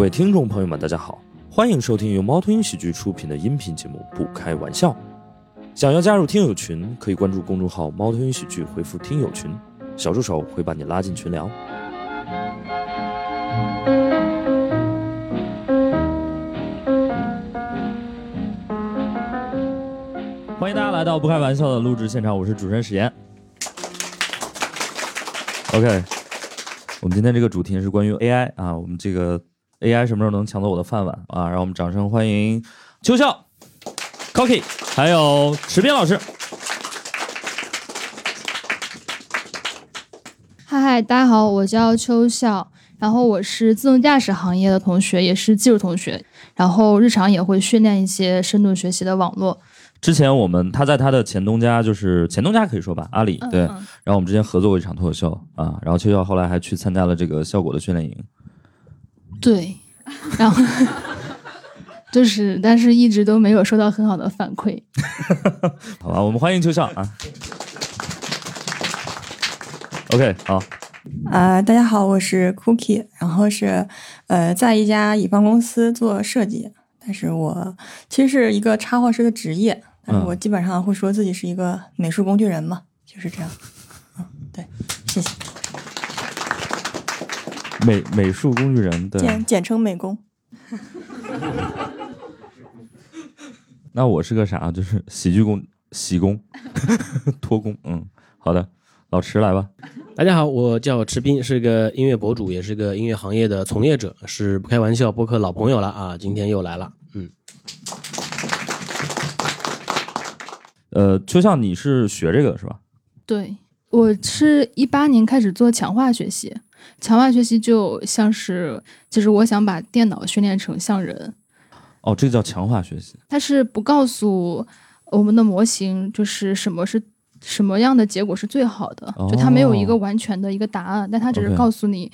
各位听众朋友们，大家好，欢迎收听由猫头鹰喜剧出品的音频节目《不开玩笑》。想要加入听友群，可以关注公众号“猫头鹰喜剧”，回复“听友群”，小助手会把你拉进群聊。欢迎大家来到《不开玩笑》的录制现场，我是主持人史岩。OK，我们今天这个主题是关于 AI 啊，我们这个 AI 什么时候能抢走我的饭碗啊？让我们掌声欢迎邱笑、Cocky，还有池边老师。嗨嗨，大家好，我叫邱笑，然后我是自动驾驶行业的同学，也是技术同学，然后日常也会训练一些深度学习的网络。之前我们他在他的前东家，就是前东家可以说吧，阿里对。嗯然后我们之前合作过一场脱口秀啊，然后邱笑后来还去参加了这个效果的训练营。对，然后 就是，但是一直都没有收到很好的反馈。好吧，我们欢迎邱笑啊。OK，好，呃、大家好，我是 Cookie，然后是呃在一家乙方公司做设计，但是我其实是一个插画师的职业，但是我基本上会说自己是一个美术工具人嘛，就是这样。嗯，对，谢谢，美美术工具人的。简简称美工。那我是个啥？就是喜剧工、喜工、托工。嗯，好的，老池来吧。大家好，我叫池斌，是个音乐博主，也是个音乐行业的从业者，是不开玩笑播客老朋友了啊，今天又来了，嗯，呃，就像你是学这个是吧？对我是一八年开始做强化学习，强化学习就像是，就是我想把电脑训练成像人，哦，这个叫强化学习。它是不告诉我们的模型，就是什么是什么样的结果是最好的，就它没有一个完全的一个答案，但它只是告诉你。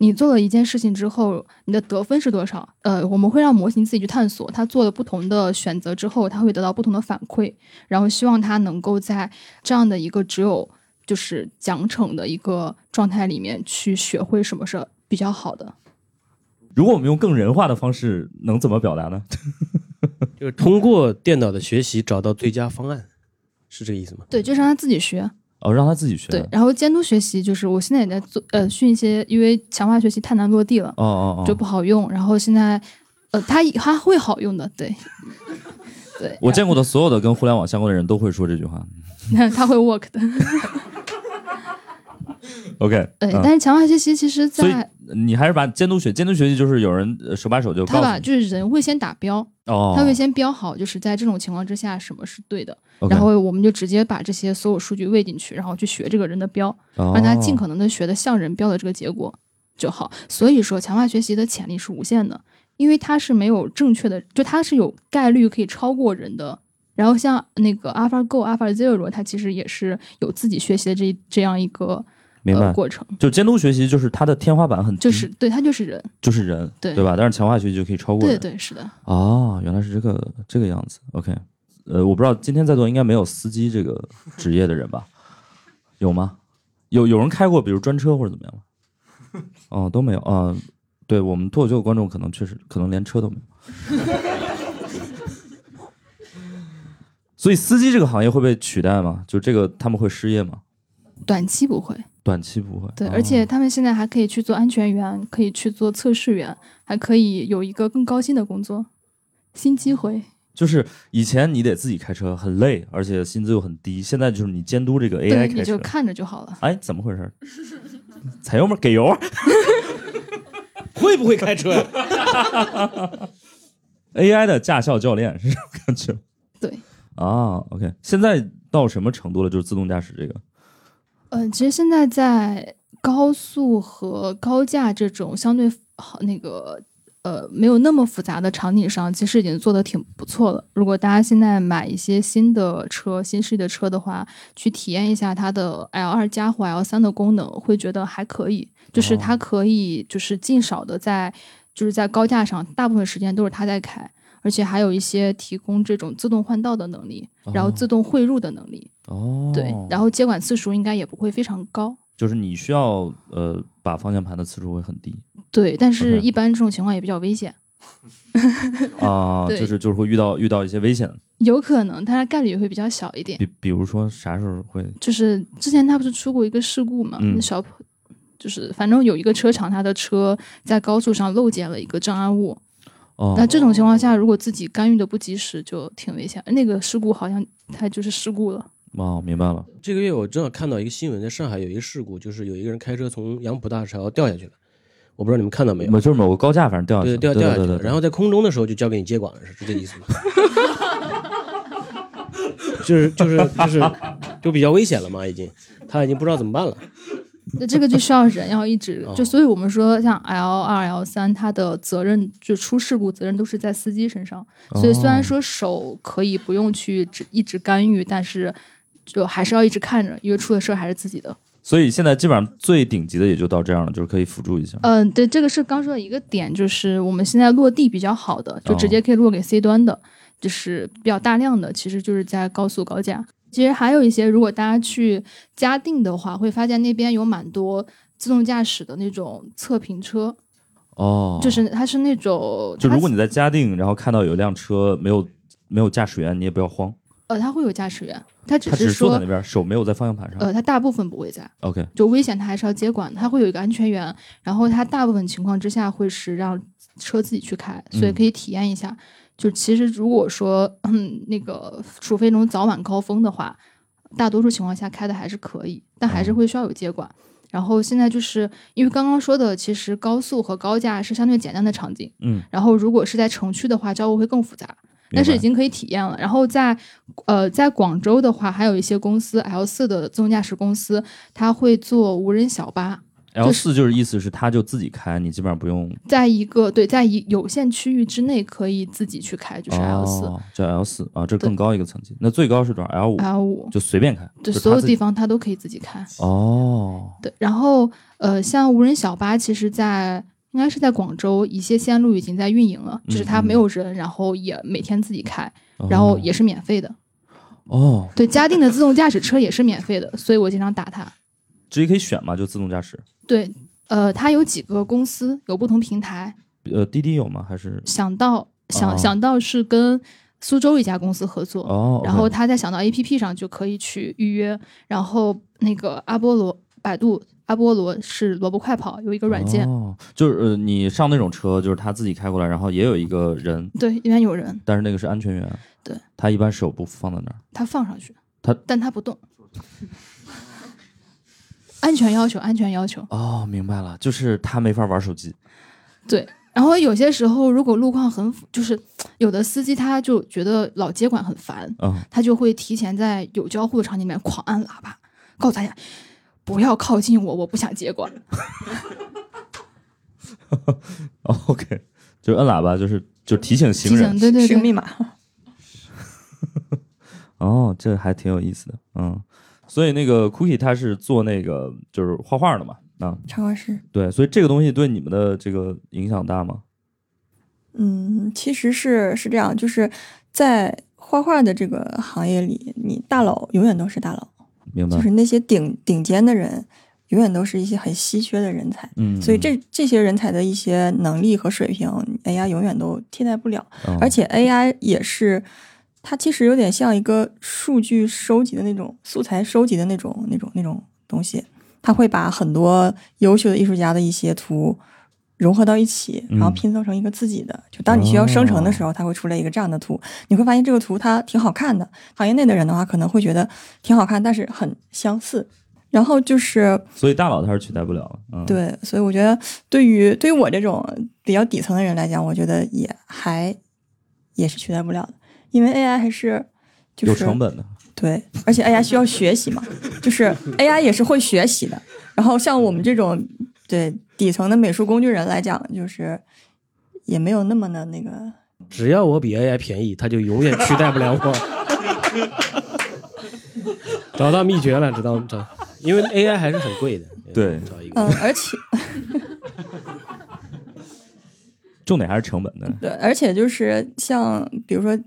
你做了一件事情之后，你的得分是多少？呃，我们会让模型自己去探索，它做了不同的选择之后，它会得到不同的反馈，然后希望它能够在这样的一个只有就是奖惩的一个状态里面去学会什么是比较好的。如果我们用更人化的方式，能怎么表达呢？就是通过电脑的学习找到最佳方案，是这个意思吗？对，就是让他自己学。哦，让他自己学。对，然后监督学习就是我现在也在做呃训一些，因为强化学习太难落地了，哦哦哦，就不好用。然后现在呃，它它会好用的，对 对，我见过的所有的跟互联网相关的人都会说这句话。那 他会 work 的。OK，对，嗯但是强化学习其实在你还是把监督学，监督学习就是有人呃手把手就他把。就是人会先打标，哦，他会先标好，就是在这种情况之下什么是对的然后我们就直接把这些所有数据喂进去，然后去学这个人的标，哦让他尽可能的学的像人标的这个结果就好。所以说，强化学习的潜力是无限的，因为它是没有正确的，就它是有概率可以超过人的。然后像那个 AlphaGo、AlphaZero，它其实也是有自己学习的这这样一个明白呃、过程，就监督学习就是它的天花板很低，就是对它就是人，就是人，对对吧？但是强化学习就可以超过人。对对是的，哦，原来是这个这个样子。OK，呃，我不知道今天在座应该没有司机这个职业的人吧？有吗？有有人开过，比如专车或者怎么样吗？哦，都没有啊、对我们脱口秀的观众可能确实可能连车都没有。所以司机这个行业会被取代吗？就这个他们会失业吗？短期不会。短期不会。对，哦而且他们现在还可以去做安全员，可以去做测试员，还可以有一个更高薪的工作，新机会。就是以前你得自己开车，很累，而且薪资又很低。现在就是你监督这个 AI，开车，你就看着就好了。哎，怎么回事？踩油门，给油 会不会开车呀？！AI 的驾校教练是这种感觉对，啊。OK，现在到什么程度了？就是自动驾驶这个嗯、其实现在在高速和高架这种相对好那个呃没有那么复杂的场景上，其实已经做的挺不错了。如果大家现在买一些新的车、新势力的车的话，去体验一下它的 L 二加或 L 三的功能，会觉得还可以。就是它可以就是尽少的在就是在高架上，大部分时间都是它在开。而且还有一些提供这种自动换道的能力，然后自动汇入的能力，哦，对，然后接管次数应该也不会非常高。就是你需要呃把方向盘的次数会很低对，但是一般这种情况也比较危险，啊，对就是就是会遇到遇到一些危险，有可能，但是概率也会比较小一点。比比如说啥时候会就是之前他不是出过一个事故嘛，小就是反正有一个车厂，他的车在高速上漏接了一个障碍物。哦那这种情况下，如果自己干预的不及时，就挺危险。那个事故好像他就是事故了。哦，明白了，这个月我正好看到一个新闻，在上海有一个事故，就是有一个人开车从杨浦大桥掉下去了，我不知道你们看到没有？就是某个高架反正掉下去对，了，掉掉下去了，对对对然后在空中的时候就交给你接管了，是这个意思吗？就是就是就是就比较危险了嘛，已经，他已经不知道怎么办了。那这个就需要人要一直 哦就，所以我们说像 L 二、L 三，它的责任就出事故责任都是在司机身上。所以虽然说手可以不用去只一直干预，但是就还是要一直看着，因为出的事儿还是自己的。所以现在基本上最顶级的也就到这样了，就是可以辅助一下。嗯，对，这个是刚说的一个点，就是我们现在落地比较好的，就直哦接可以落给 C 端的，就是比较大量的，其实就是在高速高架。其实还有一些，如果大家去嘉定的话，会发现那边有蛮多自动驾驶的那种测评车，哦，就是它是那种，就如果你在嘉定，然后看到有一辆车没有没有驾驶员，你也不要慌，呃，他会有驾驶员，他只是说在那边，手没有在方向盘上。呃，他大部分不会在，OK，就危险他还是要接管他，会有一个安全员，然后他大部分情况之下会是让车自己去开，所以嗯可以体验一下。就其实如果说嗯那个，除非那种早晚高峰的话，大多数情况下开的还是可以，但还是哦会需要有接管。然后现在就是因为刚刚说的，其实高速和高架是相对简单的场景，嗯，然后如果是在城区的话，交互会更复杂。但是已经可以体验了。然后在呃，在广州的话，还有一些公司 L 四的自动驾驶公司，它会做无人小巴，L 四就是意思是它就自己开，你基本上不用在一个对，在一有限区域之内可以自己去开，就是 L 四、哦，叫 L 四啊，这更高一个层级。那最高是多少？L 五 L 五，就随便开，对，所有地方它都可以自己开。哦，对，然后呃，像无人小巴，其实在应该是在广州一些线路已经在运营了，就是它嗯没有人，然后也每天自己开，然后也是免费的。哦，对，嘉定的自动驾驶车也是免费的，所以我经常打它。直接可以选嘛，就自动驾驶。对，呃，它有几个公司，有不同平台。呃，滴滴有吗？还是想到想、哦想到是跟苏州一家公司合作，哦？然后他在想到 APP 上就可以去预约，然后那个阿波罗、百度阿波罗是萝卜快跑有一个软件，哦，就是呃，你上那种车，就是他自己开过来，然后也有一个人，对，里面有人，但是那个是安全员，对，他一般手不放在那儿。他放上去，他但他不动，安全要求，安全要求，哦，明白了，就是他没法玩手机。对。然后有些时候，如果路况很就是有的司机他就觉得老接管很烦，嗯，他就会提前在有交互的场景里面狂按喇叭，告诉大家不要靠近我，我不想接管。哦 OK，就是摁喇叭，就是就提醒行提人。醒，对对对，是个密码。哦，这还挺有意思的，嗯。所以那个 Cookie 他是做那个就是画画的嘛，啊，插画师，对，所以这个东西对你们的这个影响大吗？嗯，其实是是这样，就是在画画的这个行业里，你大佬永远都是大佬，明白就？是那些顶顶尖的人，永远都是一些很稀缺的人才。嗯，所以这这些人才的一些能力和水平，AI 永远都替代不了。嗯而且 AI 也是，它其实有点像一个数据收集的那种素材收集的那种那种那种东西，它会把很多优秀的艺术家的一些图融合到一起，然后嗯拼凑成一个自己的。就当你需要生成的时候，它会出来一个这样的图，你会发现这个图它挺好看的。行业内的人的话，可能会觉得挺好看，但是很相似。然后就是所以大佬他是取代不了对，所以我觉得对于对于我这种比较底层的人来讲，我觉得也还也是取代不了的，因为 AI 还是就是有成本的，对，而且 AI 需要学习嘛，就是 AI 也是会学习的。然后像我们这种对底层的美术工具人来讲，就是也没有那么的那个。只要我比 AI 便宜，它就永远取代不了我。找到秘诀了，知道找，因为 AI 还是很贵的。对找一个嗯，而且重点还是成本的，对，而且就是像比如说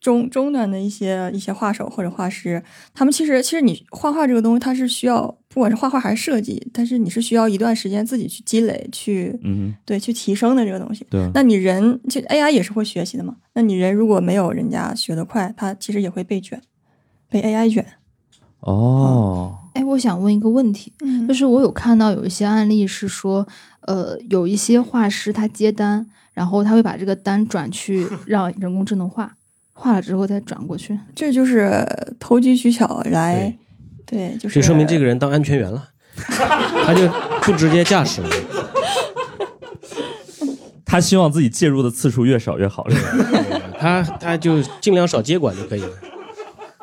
中中端的一些一些画手或者画师，他们其实其实你画画这个东西，它是需要不管是画画还是设计，但是你是需要一段时间自己去积累，去嗯对去提升的这个东西。对那你人就 AI 也是会学习的嘛？那你人如果没有人家学得快，他其实也会被卷，被 AI 卷。哦，哎，我想问一个问题，嗯就是我有看到有一些案例是说，呃，有一些画师他接单，然后他会把这个单转去 让人工智能画，画了之后再转过去。这就是投机取巧来，对，就是这说明这个人当安全员了，他就不直接驾驶了。他希望自己介入的次数越少越好，他他就尽量少接管就可以了。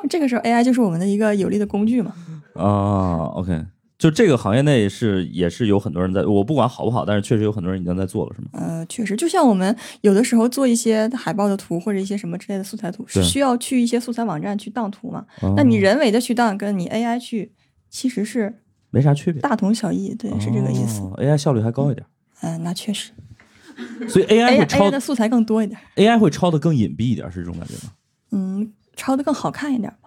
这个时候 AI 就是我们的一个有力的工具嘛。啊，OK，就这个行业内是也是有很多人在，我不管好不好，但是确实有很多人已经在做了，是吗？呃，确实，就像我们有的时候做一些海报的图或者一些什么之类的素材图，是需要去一些素材网站去当图嘛？哦那你人为的去当，跟你 AI 去，其实是没啥区别，大同小异，对，是这个意思。哦 AI 效率还高一点，嗯、那确实所以 AI 会抄 AI 的素材更多一点，AI 会抄的更隐蔽一点，是这种感觉吗？嗯，抄的更好看一点吧。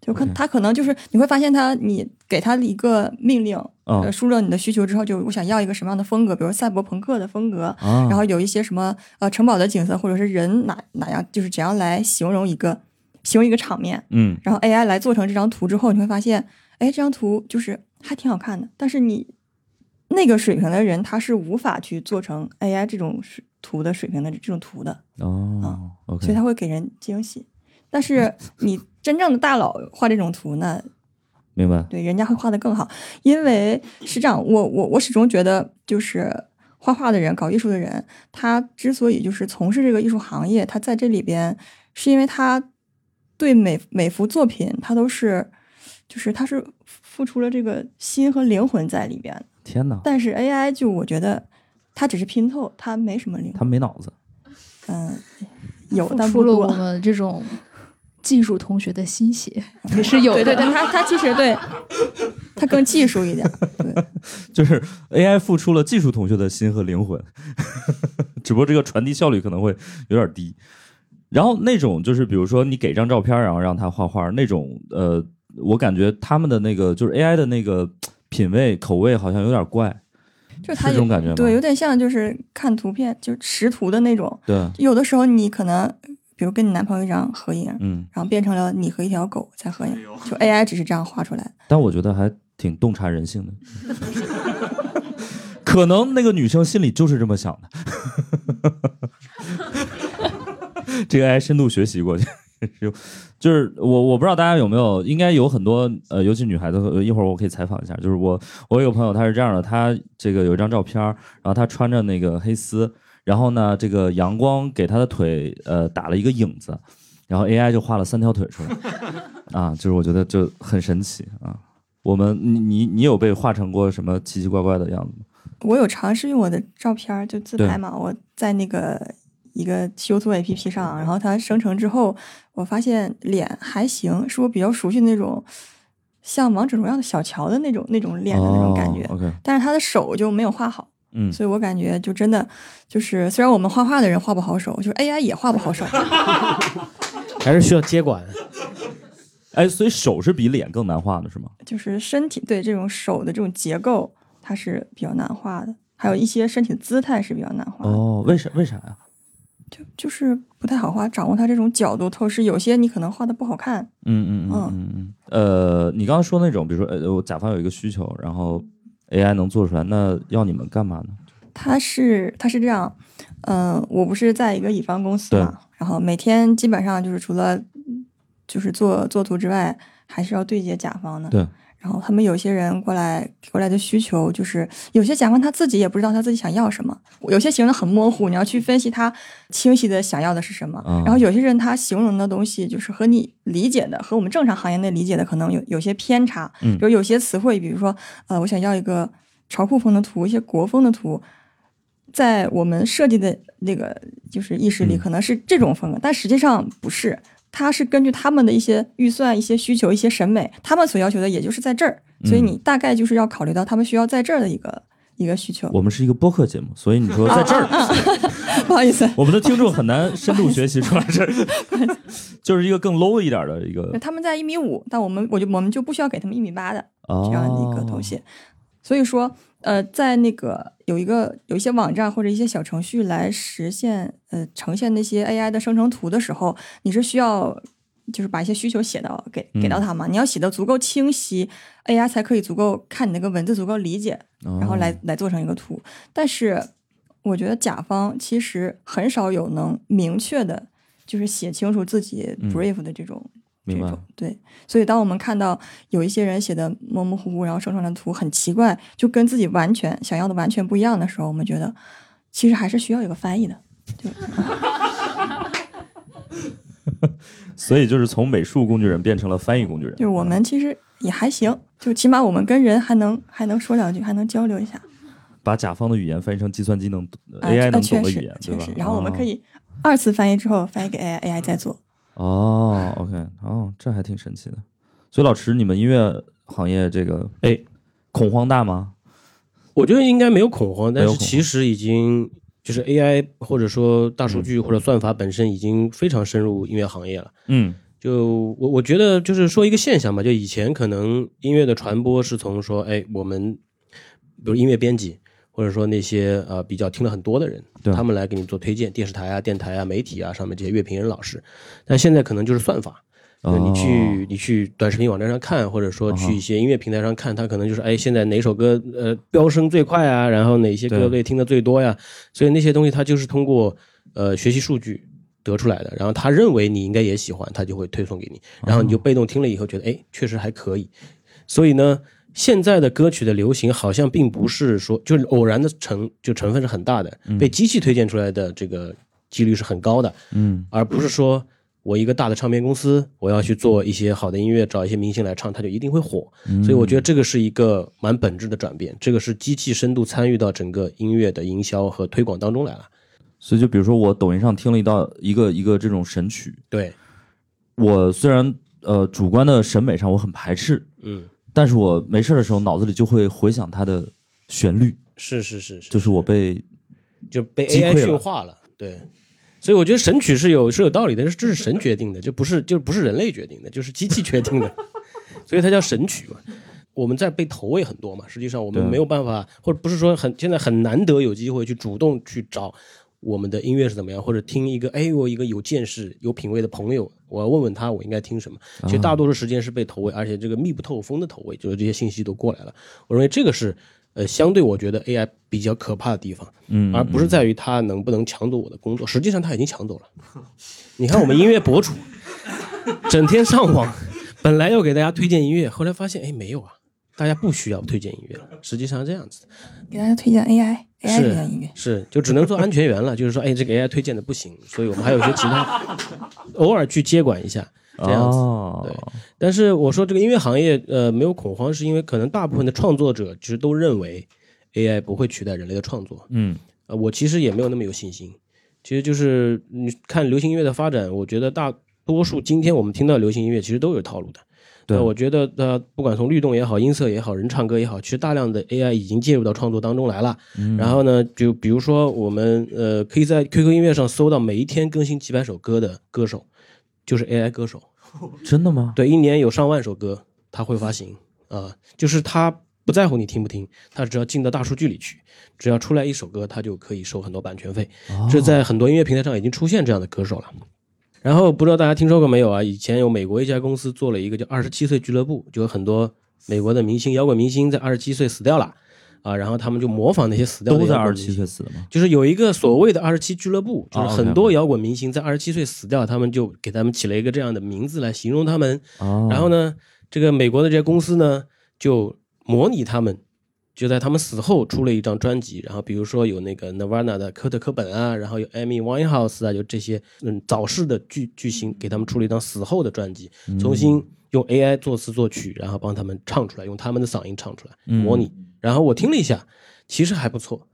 就可他可能就是你会发现他，你给他一个命令，嗯。呃，输入了你的需求之后，就我想要一个什么样的风格，比如赛博朋克的风格，啊，然后有一些什么呃城堡的景色，或者是人哪哪样，就是怎样来形容一个形容一个场面，嗯。然后 AI 来做成这张图之后，你会发现，哎，这张图就是还挺好看的，但是你那个水平的人他是无法去做成 AI 这种图的水平的这种图的，哦所以他会给人惊喜。但是你真正的大佬画这种图呢，明白，对，人家会画的更好，因为是这样，我我我始终觉得，就是画画的人、搞艺术的人，他之所以就是从事这个艺术行业，他在这里边，是因为他对每每幅作品，他都是，就是他是付出了这个心和灵魂在里边。天哪，但是 AI 就我觉得，它只是拼凑，它没什么灵他魂。没脑子，嗯，有付但不出了我。们这种技术同学的心血，也是有的。对对对，它它其实对，他更技术一点。对。就是 AI 付出了技术同学的心和灵魂，只不过这个传递效率可能会有点低。然后那种就是比如说你给张照片，然后让他画画那种，呃，我感觉他们的那个就是 AI 的那个品味口味好像有点怪，就是它有这种感觉吗？对，有点像就是看图片，就识图的那种。对，有的时候你可能，比如跟你男朋友一张合影，嗯，然后变成了你和一条狗在合影，就 AI 只是这样画出来的。但我觉得还挺洞察人性的。可能那个女生心里就是这么想的。这个 AI 深度学习过去，就就是我我不知道大家有没有，应该有很多呃，尤其女孩子，呃一会儿我可以采访一下。就是我我有个朋友，他是这样的，他这个有一张照片，然后他穿着那个黑丝，然后呢，这个阳光给他的腿呃打了一个影子，然后 AI 就画了三条腿出来，啊，就是我觉得就很神奇啊。我们你你你有被画成过什么奇奇怪怪的样子吗？我有尝试用我的照片就自拍嘛，我在那个一个修图 APP 上，然后它生成之后，我发现脸还行，是我比较熟悉那种，像王者荣耀的小乔的那种那种脸的那种感觉。哦、OK，但是他的手就没有画好，嗯，所以我感觉就真的就是，虽然我们画画的人画不好手，就是 AI 也画不好手。还是需要接管。哎，所以手是比脸更难画的是吗？就是身体对这种手的这种结构，它是比较难画的，还有一些身体的姿态是比较难画的，哦，为啥为啥呀？就就是不太好画，掌握它这种角度透视，有些你可能画的不好看。嗯嗯嗯嗯嗯。呃，你刚刚说那种，比如说呃，我甲方有一个需求，然后 AI 能做出来，那要你们干嘛呢？它是它是这样，嗯、我不是在一个乙方公司嘛，然后每天基本上就是除了就是做做图之外，还是要对接甲方的。对。然后他们有些人过来过来的需求，就是有些甲方他自己也不知道他自己想要什么，有些形容很模糊，你要去分析他清晰的想要的是什么。啊然后有些人他形容的东西就是和你理解的和我们正常行业内理解的可能有有些偏差。嗯比如有些词汇，比如说呃，我想要一个潮酷风的图，一些国风的图，在我们设计的那个就是意识里嗯可能是这种风格，但实际上不是。它是根据他们的一些预算、一些需求、一些审美，他们所要求的也就是在这儿，所以嗯你大概就是要考虑到他们需要在这儿的一个一个需求。我们是一个播客节目，所以你说在这儿 不好意思，我们的听众很难 深度学习出来，这就是一个更 low 一点的一个他们在一米五，但我们我就我们就不需要给他们一米八的哦这样的一个东西。所以说，呃，在那个有一个有一些网站或者一些小程序来实现呃呈现那些 AI 的生成图的时候，你是需要就是把一些需求写到给给到他嘛？你要写的足够清晰，AI 才可以足够看你那个文字足够理解，然后来来做成一个图。但是我觉得甲方其实很少有能明确的，就是写清楚自己嗯 brief 的这种。这种对，所以当我们看到有一些人写的模模糊糊，然后生成的图很奇怪，就跟自己完全想要的完全不一样的时候，我们觉得其实还是需要有个翻译的。所以就是从美术工具人变成了翻译工具人就是我们其实也还行，就起码我们跟人还能还能说两句，还能交流一下。把甲方的语言翻译成计算机能啊 AI 啊能懂确实的语言，对吧确实，？然后我们可哦以二次翻译之后翻译给 AI，AI 再做。哦，OK，哦，这还挺神奇的。所以老池，你们音乐行业这个哎，恐慌大吗？我觉得应该没有恐慌，但是其实已经就是 AI 或者说大数据嗯或者算法本身已经非常深入音乐行业了。嗯就我我觉得就是说一个现象吧，就以前可能音乐的传播是从说，哎，我们比如音乐编辑，或者说那些呃比较听了很多的人，对。他们来给你做推荐，电视台啊、电台啊、媒体啊上面这些乐评人老师，但现在可能就是算法。就你去哦你去短视频网站上看，或者说去一些音乐平台上看，它可能就是哎，现在哪首歌呃飙升最快啊，然后哪些歌被听的最多呀，所以那些东西它就是通过呃学习数据得出来的，然后他认为你应该也喜欢，他就会推送给你，然后你就被动听了以后觉得哎确实还可以，所以呢，现在的歌曲的流行好像并不是说就是偶然的成就成分是很大的，被机器推荐出来的这个几率是很高的，嗯。而不是说我一个大的唱片公司，我要去做一些好的音乐，找一些明星来唱，它就一定会火。嗯。所以我觉得这个是一个蛮本质的转变，这个是机器深度参与到整个音乐的营销和推广当中来了。所以就比如说我抖音上听了一道一个一个这种神曲，对，我虽然呃主观的审美上我很排斥，嗯，但是我没事的时候脑子里就会回想它的旋律，是是是是，就是我被就被 AI 了。驯化了。对，所以我觉得神曲是有是有道理的，这是神决定的，就不是就不是人类决定的，就是机器决定的，所以它叫神曲嘛。我们在被投喂很多嘛，实际上我们没有办法，或者不是说很现在很难得有机会去主动去找我们的音乐是怎么样，或者听一个哎我一个有见识、有品味的朋友，我要问问他我应该听什么。其实大多数时间是被投喂，而且这个密不透风的投喂，就是这些信息都过来了。我认为这个是呃相对我觉得 AI 比较可怕的地方。嗯而不是在于它能不能抢走我的工作，实际上它已经抢走了。你看我们音乐博主，整天上网，本来要给大家推荐音乐，后来发现哎没有啊，大家不需要推荐音乐了。实际上是这样子的，给大家推荐 AI，AI 推荐音乐。是就只能做安全员了，就是说哎这个 AI 推荐的不行，所以我们还有一些其他，偶尔去接管一下这样子。哦对但是我说这个音乐行业呃没有恐慌，是因为可能大部分的创作者其实都认为 AI 不会取代人类的创作。嗯呃，我其实也没有那么有信心。其实就是你看流行音乐的发展，我觉得大多数今天我们听到流行音乐其实都有套路的。对那我觉得呃，不管从律动也好，音色也好，人唱歌也好，其实大量的 AI 已经介入到创作当中来了。嗯然后呢，就比如说我们呃，可以在 QQ 音乐上搜到每一天更新几百首歌的歌手，就是 AI 歌手。真的吗？对，一年有上万首歌他会发行啊、就是他不在乎你听不听，他只要进到大数据里去，只要出来一首歌，他就可以收很多版权费。哦这在很多音乐平台上已经出现这样的歌手了。然后不知道大家听说过没有啊？以前有美国一家公司做了一个叫“二十七岁俱乐部”，就有很多美国的明星、摇滚明星在二十七岁死掉了啊，然后他们就模仿那些死掉的都在二十七岁死的吗？就是有一个所谓的二十七俱乐部，就是啊很多摇滚明星在二十七岁死掉，他们就给他们起了一个这样的名字来形容他们。哦，然后呢，这个美国的这些公司呢，就模拟他们，就在他们死后出了一张专辑。然后比如说有那个 Nirvana 的科特·科本啊，然后有 Amy Winehouse 啊，就这些嗯早逝的巨巨星，给他们出了一张死后的专辑，重新用 AI 作词作曲，然后帮他们唱出来，用他们的嗓音唱出来，模拟。然后我听了一下，其实还不错。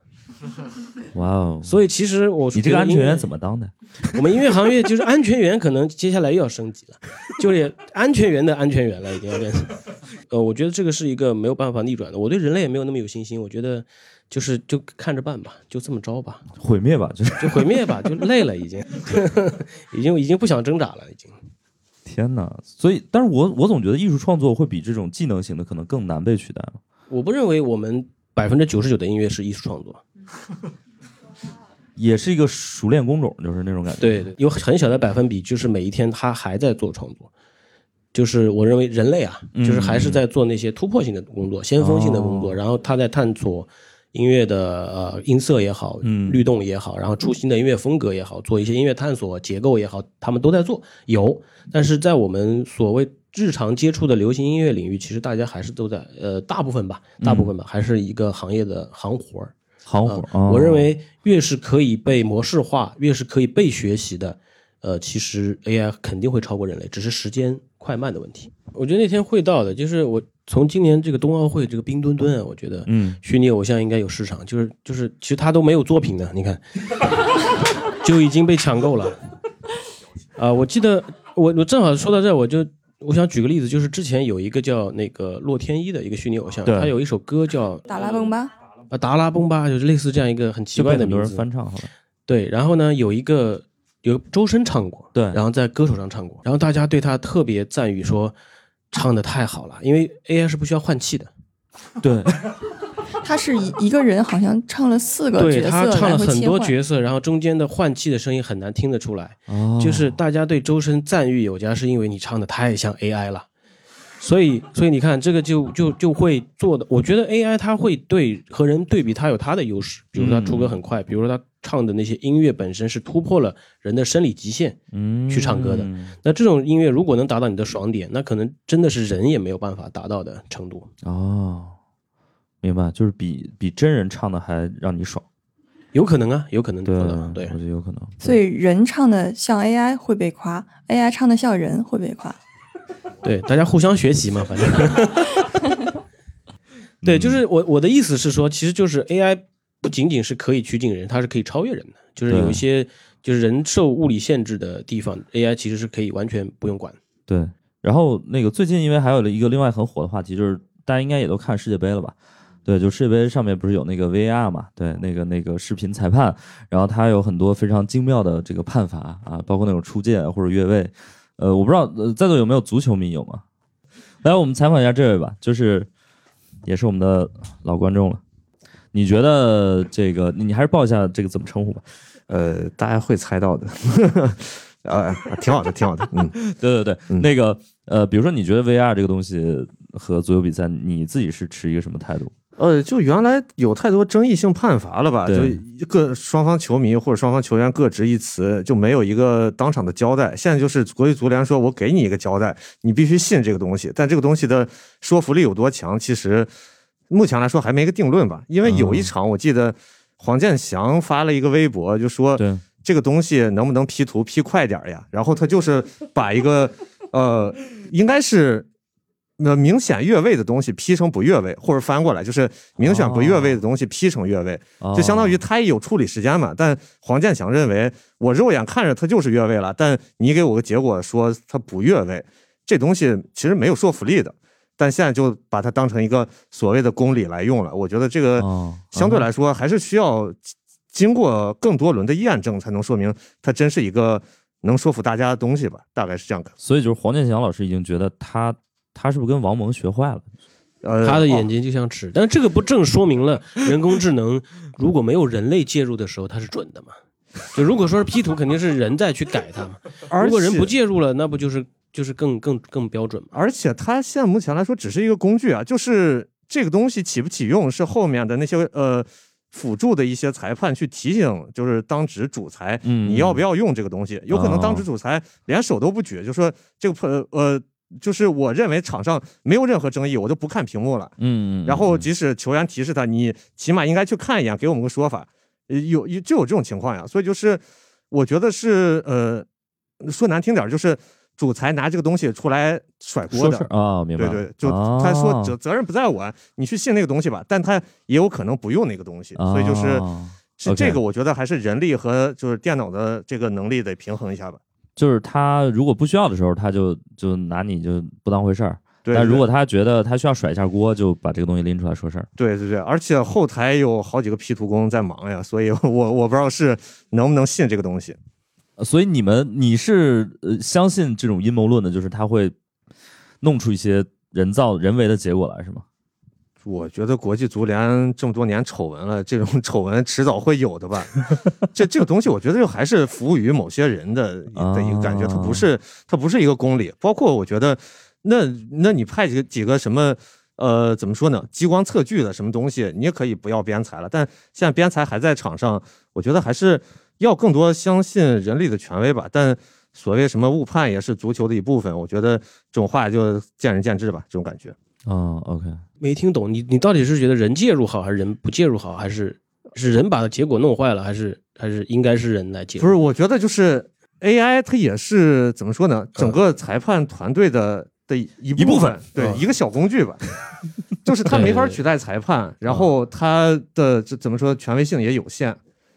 哇哦！所以其实我你这个安全员怎么？当的？我们音乐行业就是安全员，可能接下来又要升级了，就是安全员的安全员了，已经有点。呃，我觉得这个是一个没有办法逆转的。我对人类也没有那么有信心，我觉得就是就看着办吧，就这么着吧，毁灭吧，就是就毁灭吧，就累了，已经，已经已经不想挣扎了，已经。天哪！所以，但是我我总觉得艺术创作会比这种技能型的可能更难被取代。我不认为我们百分之九十九的音乐是艺术创作，也是一个熟练工种，就是那种感觉。对对，有很小的百分比，就是每一天他还在做创作。就是我认为人类啊，嗯就是还是在做那些突破性的工作、先锋性的工作，哦然后他在探索音乐的呃音色也好，嗯律动也好，然后出新的音乐风格也好，做一些音乐探索、结构也好，他们都在做。有，但是在我们所谓日常接触的流行音乐领域，其实大家还是都在呃大部分吧，大部分吧，还是一个行业的行活儿。行活、呃哦我认为越是可以被模式化，越是可以被学习的，呃，其实 AI 肯定会超过人类，只是时间快慢的问题。我觉得那天会到的，就是我从今年这个冬奥会这个冰墩墩啊，我觉得嗯。虚拟偶像应该有市场，就是就是其实他都没有作品的，你看。就已经被抢购了。啊、我记得我我正好说到这儿，我就我想举个例子，就是之前有一个叫那个洛天依的一个虚拟偶像，对。他有一首歌叫达拉崩吧，啊达拉崩吧，就是类似这样一个很奇就被很多人怪的名字。翻唱好了。对，然后呢，有一个有周深唱过，对然后在歌手上唱过，然后大家对他特别赞誉说唱的太好了，因为 AI 是不需要换气的，对，他是一一个人，好像唱了四个角色对他唱了很。多角色，然后中间的换气的声音很难听得出来，哦就是大家对周深赞誉有加，是因为你唱的太像 AI 了。所以，所以你看，这个就就就会做的。我觉得 AI 它会对和人对比，它有它的优势，比如说它出歌很快，比如说它唱的那些音乐本身是突破了人的生理极限，嗯去唱歌的那这种音乐如果能达到你的爽点，那可能真的是人也没有办法达到的程度。哦，明白，就是比比真人唱的还让你爽。有可能啊，有可能对，对我，觉得有可能。所以人唱的像 AI 会被夸，AI 唱的像人会被夸。对，大家互相学习嘛，反正。对，就是我我的意思是说，其实就是 AI 不仅仅是可以趋近人，它是可以超越人的。就是有一些就是人受物理限制的地方，AI 其实是可以完全不用管。对，然后那个最近因为还有了一个另外很火的话题，就是大家应该也都看世界杯了吧？对，就世界杯上面不是有那个 VAR 嘛？对，那个那个视频裁判，然后他有很多非常精妙的这个判罚啊，包括那种出界或者越位。呃，我不知道呃在座有没有足球迷有吗？来，我们采访一下这位吧，就是也是我们的老观众了。你觉得这个你你还是报一下这个怎么称呼吧？呃，大家会猜到的，啊，挺好的，挺好的，嗯，对对对，嗯那个呃，比如说你觉得 VR 这个东西和足球比赛，你自己是持一个什么态度？呃，就原来有太多争议性判罚了吧？就各双方球迷或者双方球员各执一词，就没有一个当场的交代。现在就是国际足联说，我给你一个交代，你必须信这个东西。但这个东西的说服力有多强，其实目前来说还没个定论吧。因为有一场，我记得黄健翔发了一个微博，就说对，这个东西能不能 P 图 P 快点呀？然后他就是把一个呃，应该是呃明显越位的东西 P 成不越位，或者翻过来就是明显不越位的东西 P 成越位，就相当于哦他也有处理时间嘛。但黄健翔认为我肉眼看着他就是越位了，但你给我个结果说他不越位，这东西其实没有说服力的。但现在就把它当成一个所谓的公理来用了，我觉得这个哦相对来说还是需要经过更多轮的验证，才能说明它真是一个能说服大家的东西吧，大概是这样的。所以就是黄健翔老师已经觉得他他是不是跟王蒙学坏了？呃，他的眼睛就像尺，但是这个不正说明了人工智能如果没有人类介入的时候，它是准的吗？就如果说是 P 图，肯定是人在去改它嘛。而如果人不介入了，那不就是就是更更更标准嘛？而且它现在目前来说只是一个工具啊，就是这个东西启不启用是后面的那些呃辅助的一些裁判去提醒，就是当值主裁，嗯你要不要用这个东西？有可能当值主裁连手都不举，就说这个呃呃，就是我认为场上没有任何争议，我就不看屏幕了。嗯，然后即使球员提示他，你起码应该去看一眼，给我们个说法。呃有有就有这种情况呀，所以就是我觉得是呃说难听点，就是主裁拿这个东西出来甩锅的。啊，明白。对对，就啊他说责责任不在我，你去信那个东西吧，但他也有可能不用那个东西，所以就是啊是这个，我觉得还是人力和就是电脑的这个能力得平衡一下吧。就是他如果不需要的时候，他就就拿你就不当回事儿。对，但如果他觉得他需要甩一下锅，就把这个东西拎出来说事儿。对对对，而且后台有好几个 P 图工在忙呀，所以我我不知道是能不能信这个东西。呃所以你们你是呃相信这种阴谋论的，就是他会弄出一些人造人为的结果来，是吗？我觉得国际足联这么多年丑闻了，这种 丑闻迟早会有的吧。这这个东西，我觉得就还是服务于某些人的的一个感觉，它不是它不是一个公理。包括我觉得，那那你派几个几个什么呃怎么说呢，激光测距的什么东西，你也可以不要边裁了。但现在边裁还在场上，我觉得还是要更多相信人力的权威吧。但所谓什么误判也是足球的一部分，我觉得这种话就见仁见智吧，这种感觉。哦，OK，没听懂你你到底是觉得人介入好，还是人不介入好，还是是人把结果弄坏了，还是还是应该是人来介入？不是，我觉得就是 AI 它也是怎么说呢？整个裁判团队的的一一部分对，嗯一个小工具吧。就是它没法取代裁判，然后它的这怎么说权威性也有限。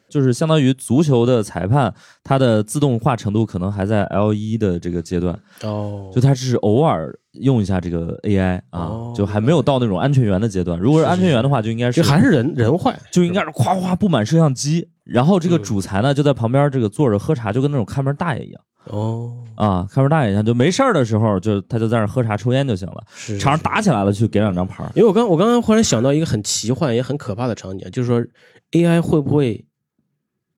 就是相当于足球的裁判，它的自动化程度可能还在 L 一的这个阶段，哦，就它只是偶尔用一下这个 AI 啊，哦就还没有到那种安全员的阶段。如果是安全员的话，就应该是就还是人人坏，就应该是夸夸布满摄像机，然后这个嗯主裁呢就在旁边这个坐着喝茶，就跟那种看门大爷一样哦，啊，看门大爷一样，就没事儿的时候就他就在那儿喝茶抽烟就行了，是场上打起来了去给两张牌儿。因为我刚我刚刚忽然想到一个很奇幻也很可怕的场景，就是说 AI 会不会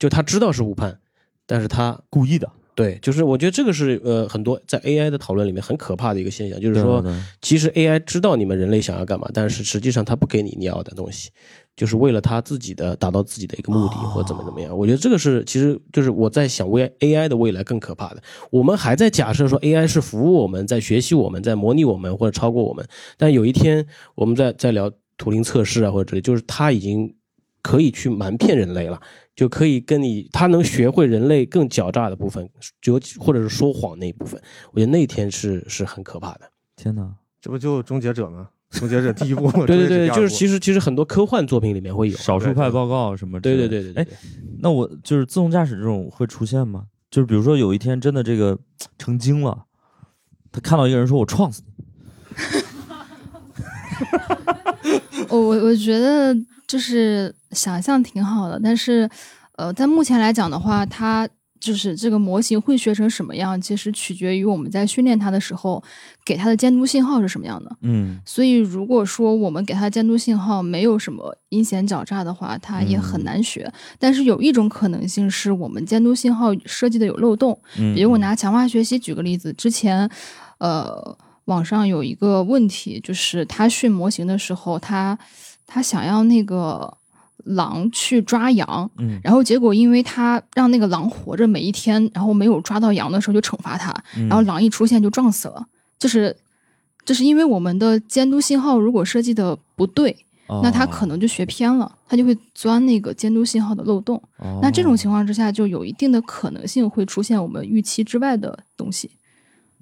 就他知道是误判，但是他故意的，对，就是我觉得这个是呃很多在 AI 的讨论里面很可怕的一个现象，就是说其实 AI 知道你们人类想要干嘛，但是实际上他不给你你要的东西，就是为了他自己的达到自己的一个目的或怎么怎么样。我觉得这个是其实就是我在想未 AI 的未来更可怕的。我们还在假设说 AI 是服务我们，在学习我们，在模拟我们或者超过我们，但有一天我们在在聊图灵测试啊或者之类，就是他已经可以去瞒骗人类了。就可以跟你，他能学会人类更狡诈的部分，就或者是说谎那一部分。我觉得那一天是是很可怕的。天哪！这不就终结者吗？终结者第一部，对对对，就是其实其实很多科幻作品里面会有。少数派报告什么之对类的？哎对对对哎，，那我就是自动驾驶这种会出现吗？就是比如说有一天真的这个成精了，他看到一个人说我撞死你，我我我觉得就是想象挺好的，但是呃，在目前来讲的话，它就是这个模型会学成什么样，其实取决于我们在训练它的时候给它的监督信号是什么样的。嗯所以，如果说我们给它监督信号没有什么阴险狡诈的话，它也很难学。但是有一种可能性是我们监督信号设计的有漏洞，嗯，比如我拿强化学习举个例子，之前，呃，网上有一个问题，就是它训模型的时候，他他想要那个狼去抓羊，嗯。然后结果因为他让那个狼活着每一天，然后没有抓到羊的时候就惩罚他，嗯。然后狼一出现就撞死了，就是就是因为我们的监督信号如果设计的不对，那他可能就学偏了，他就会钻那个监督信号的漏洞。哦。那这种情况之下，就有一定的可能性会出现我们预期之外的东西。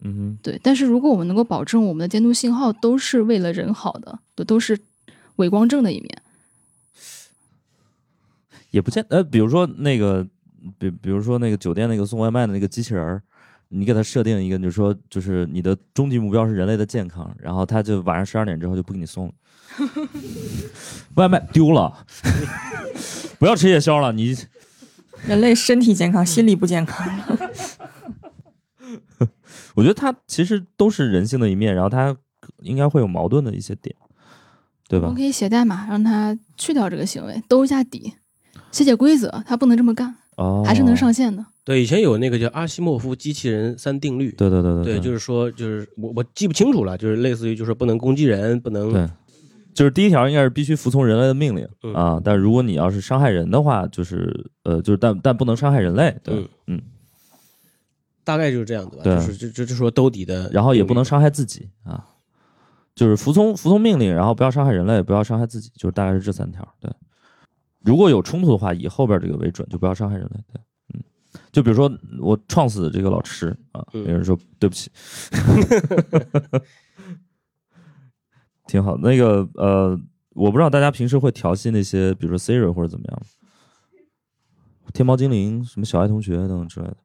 嗯哼。对，但是如果我们能够保证我们的监督信号都是为了人好的，都都是伪光正的一面，也不见呃，比如说那个，比比如说那个酒店那个送外卖的那个机器人儿，你给他设定一个，你说就是你的终极目标是人类的健康，然后他就晚上十二点之后就不给你送了，外卖丢了，不要吃夜宵了，你。人类身体健康，心理不健康。我觉得它其实都是人性的一面，然后它应该会有矛盾的一些点，对吧我们可？以写代码让他去掉这个行为，兜一下底，写写规则，他不能这么干，哦，还是能上线的。对，以前有那个叫阿西莫夫机器人三定律。对对对对对，就是说，就是我我记不清楚了，就是类似于就是不能攻击人，不能对，就是第一条应该是必须服从人类的命令、嗯啊，但如果你要是伤害人的话，就是呃，就是但但不能伤害人类，对，嗯嗯，大概就是这样子吧。就是就就就说兜底的，然后也不能伤害自己啊，就是服从服从命令，然后不要伤害人类，不要伤害自己，就是大概是这三条。对，如果有冲突的话，以后边这个为准，就不要伤害人类。对，嗯，就比如说我撞死这个老师啊，嗯有人说对不起，挺好。那个呃，我不知道大家平时会调戏那些，比如说 Siri 或者怎么样，天猫精灵、什么小爱同学等等之类的，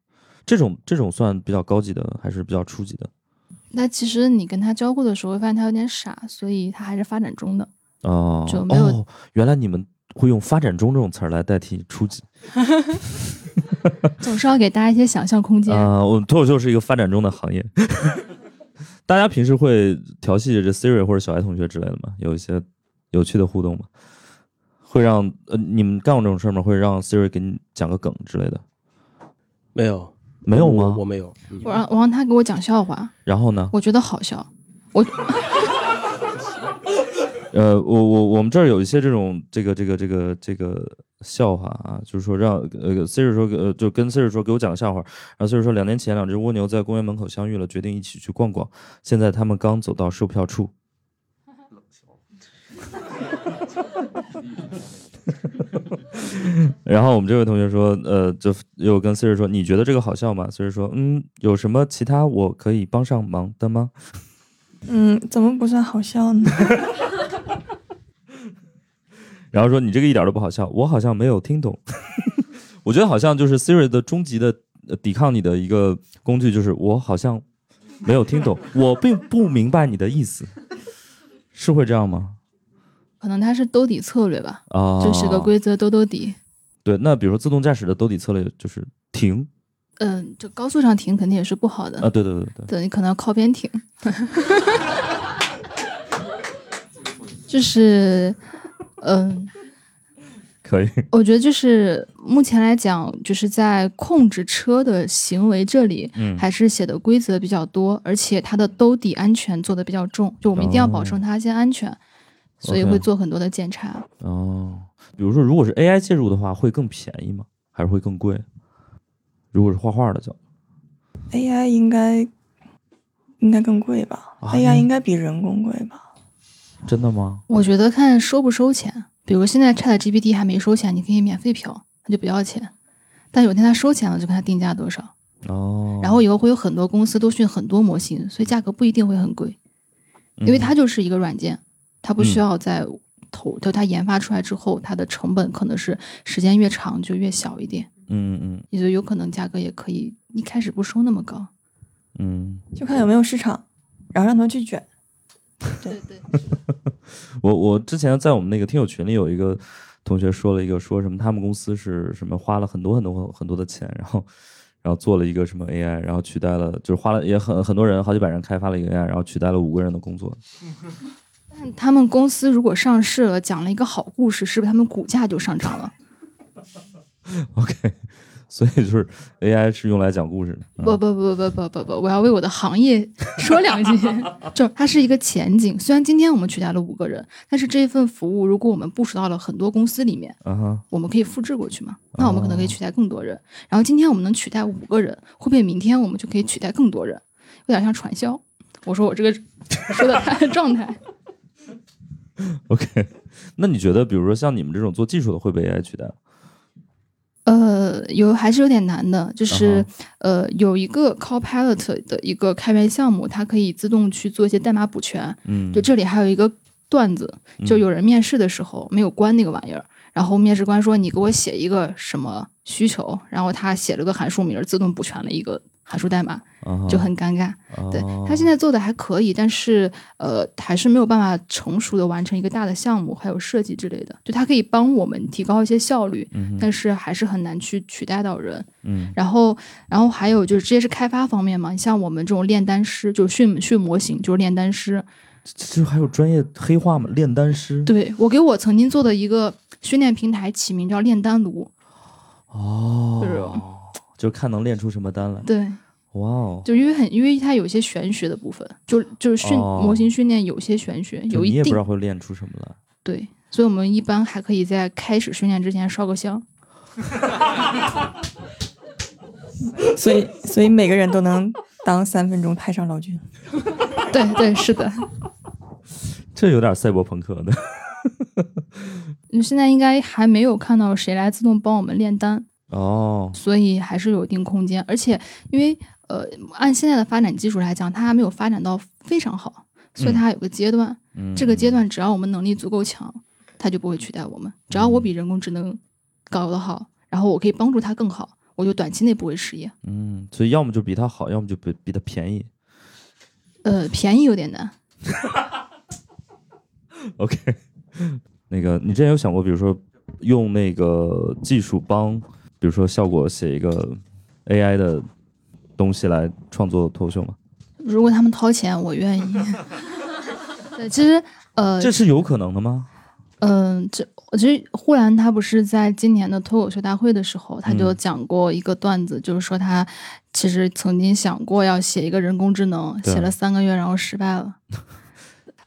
这种这种算比较高级的，还是比较初级的那其实你跟他交互的时候，会发现他有点傻，所以他还是发展中的。哦就没有哦，原来你们会用“发展中”这种词儿来代替初级 总是要给大家一些想象空间。啊、我们脱口秀是一个发展中的行业。大家平时会调戏这 Siri 或者小爱同学之类的吗？有一些有趣的互动吗？会让呃你们干过这种事儿吗？会让 Siri 给你讲个梗之类的？没有，没有吗？我我没有。嗯我让我让他给我讲笑话，然后呢？我觉得好笑。我 呃，我我我们这儿有一些这种这个这个这个这个笑话啊，就是说让呃 Siri 说呃就跟 Siri 说给我讲个笑话，然后 Siri 说两年前两只蜗牛在公园门口相遇了，决定一起去逛逛，现在他们刚走到售票处。然后我们这位同学说，呃，就又跟 Siri 说，你觉得这个好笑吗？Siri 说，嗯，有什么其他我可以帮上忙的吗？嗯，怎么不算好笑呢？然后说你这个一点都不好笑，我好像没有听懂。我觉得好像就是 Siri 的终极的呃抵抗你的一个工具，就是我好像没有听懂，我并不明白你的意思，是会这样吗？可能它是兜底策略吧，啊，就是个规则兜兜底。对。那比如说自动驾驶的兜底策略就是停嗯，就高速上停肯定也是不好的。啊，对对对对，对你可能要靠边停。就是，嗯，可以。我觉得就是目前来讲，就是在控制车的行为这里，嗯还是写的规则比较多，而且它的兜底安全做的比较重，就我们一定要保证它先安全，所以会做很多的检查。哦，比如说如果是 AI 介入的话，会更便宜吗？还是会更贵？如果是画画的角度 AI 应该应该更贵吧、啊 a i 应该比人工贵吧？真的吗？我觉得看收不收钱，比如现在 Chat GPT 还没收钱，你可以免费嫖，它就不要钱。但有天它收钱了，就看它定价多少。哦，然后以后会有很多公司都训很多模型，所以价格不一定会很贵，因为它就是一个软件，它不需要在投，就它研发出来之后，它的成本可能是时间越长就越小一点，嗯嗯也就有可能价格也可以一开始不收那么高。嗯，就看有没有市场，然后让他们去卷。对对，我我之前在我们那个听友群里有一个同学说了一个说什么他们公司是什么花了很多很多很多的钱，然后然后做了一个什么 AI，然后取代了就是花了也很很多人好几百人开发了一个 AI，然后取代了五个人的工作。但他们公司如果上市了，讲了一个好故事，是不是他们股价就上涨了？OK，所以就是 AI 是用来讲故事的。嗯不不不不不不不，我要为我的行业说两句。就它是一个前景，虽然今天我们取代了五个人，但是这一份服务如果我们部署到了很多公司里面，我们可以复制过去嘛？那我们可能可以取代更多人。然后今天我们能取代五个人，会不会明天我们就可以取代更多人？有点像传销。我说我这个 说的他的状态，OK，那你觉得，比如说像你们这种做技术的会被 AI 取代吗？呃，有还是有点难的，就是、啊呃，有一个 Copilot 的一个开源项目，它可以自动去做一些代码补全。嗯，就这里还有一个段子，就有人面试的时候没有关那个玩意儿，然后面试官说你给我写一个什么需求，然后他写了个函数名儿，自动补全了一个函数代码，就很尴尬。对哦他现在做的还可以，但是呃还是没有办法成熟的完成一个大的项目，还有设计之类的。就它可以帮我们提高一些效率，但是还是很难去取代到人。嗯然后，然后还有就是这些是开发方面嘛，你像我们这种炼丹师，就是训训模型，就是炼丹师。这这还有专业黑话吗？炼丹师对我给我曾经做的一个训练平台起名叫炼丹炉，哦就是，就看能练出什么单来。对，哇哦，就因为很因为它有些玄学的部分，就就是训、哦模型训练有些玄学，就你也不知有一定道会练出什么来。对，所以我们一般还可以在开始训练之前烧个香。所以所以每个人都能当三分钟太上老君。对对，是的，这有点赛博朋克的。你 现在应该还没有看到谁来自动帮我们炼丹。哦，所以还是有一定空间。而且因为呃，按现在的发展技术来讲，它还没有发展到非常好，所以它还有个阶段。嗯，这个阶段只要我们能力足够强，它就不会取代我们。只要我比人工智能搞得好，然后我可以帮助它更好，我就短期内不会失业。嗯，所以要么就比它好，要么就比比它便宜。呃，便宜有点难。OK，那个你之前有想过，比如说用那个技术帮，比如说效果写一个 AI 的东西来创作脱口秀吗？如果他们掏钱，我愿意。对，其实呃，这是有可能的吗？嗯，这我其实忽然他不是在今年的脱口秀大会的时候，他就嗯讲过一个段子，就是说他其实曾经想过要写一个人工智能，写了三个月，然后失败了。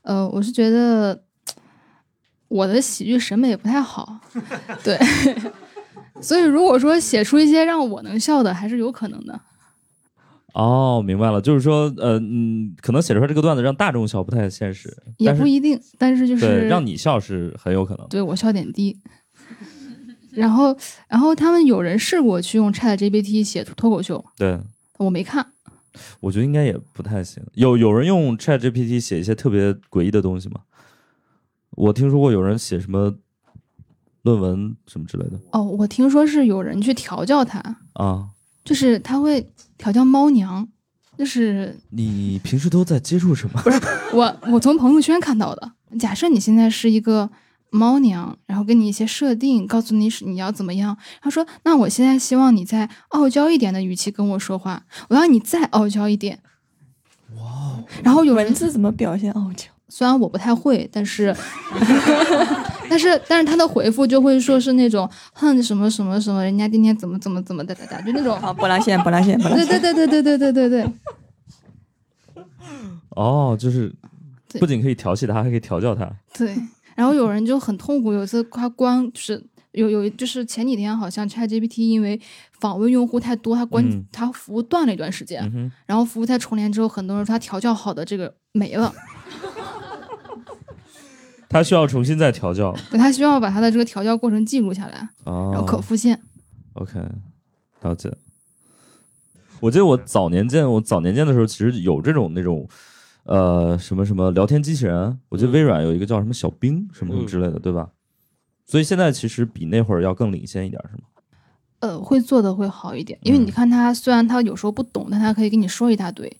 呃，我是觉得 我的喜剧审美不太好，对，所以如果说写出一些让我能笑的，还是有可能的。哦，明白了，就是说，呃，嗯，可能写出来这个段子让大众笑不太现实，也不一定，但是就是让你笑是很有可能。对我笑点低。然后，然后他们有人试过去用 Chat GPT 写脱口秀，对，我没看。我觉得应该也不太行。有有人用 Chat GPT 写一些特别诡异的东西吗？我听说过有人写什么论文什么之类的哦，我听说是有人去调教它，啊。就是他会调教猫娘，就是你平时都在接触什么？不是我我从朋友圈看到的。假设你现在是一个猫娘，然后给你一些设定，告诉你是你要怎么样。他说：“那我现在希望你在傲娇一点的语气跟我说话，我要你再傲娇一点。”哇！然后有人文字怎么表现傲娇？虽然我不太会，但是，但是但是他的回复就会说是那种哼什么什么什么，人家今天怎么怎么怎么的的的，就那种。啊，波浪线，波浪线，波浪对线。对对对对对对对对哦，就是不仅可以调戏他，还可以调教他。对。然后有人就很痛苦，有一次他关就是有有就是前几天好像 ChatGPT 因为访问用户太多，他关、嗯他服务断了一段时间，嗯，然后服务再重连之后，很多人说他调教好的这个没了，他需要重新再调教。对他需要把他的这个调教过程记录下来，哦，然后可复现。OK，了解。我记得我早年间，我早年间的时候，其实有这种那种，呃，什么什么聊天机器人。我记得微软有一个叫什么小冰什么什么之类的，对吧？所以现在其实比那会儿要更领先一点，是吗？呃，会做的会好一点，因为你嗯看他虽然他有时候不懂，但他可以跟你说一大堆。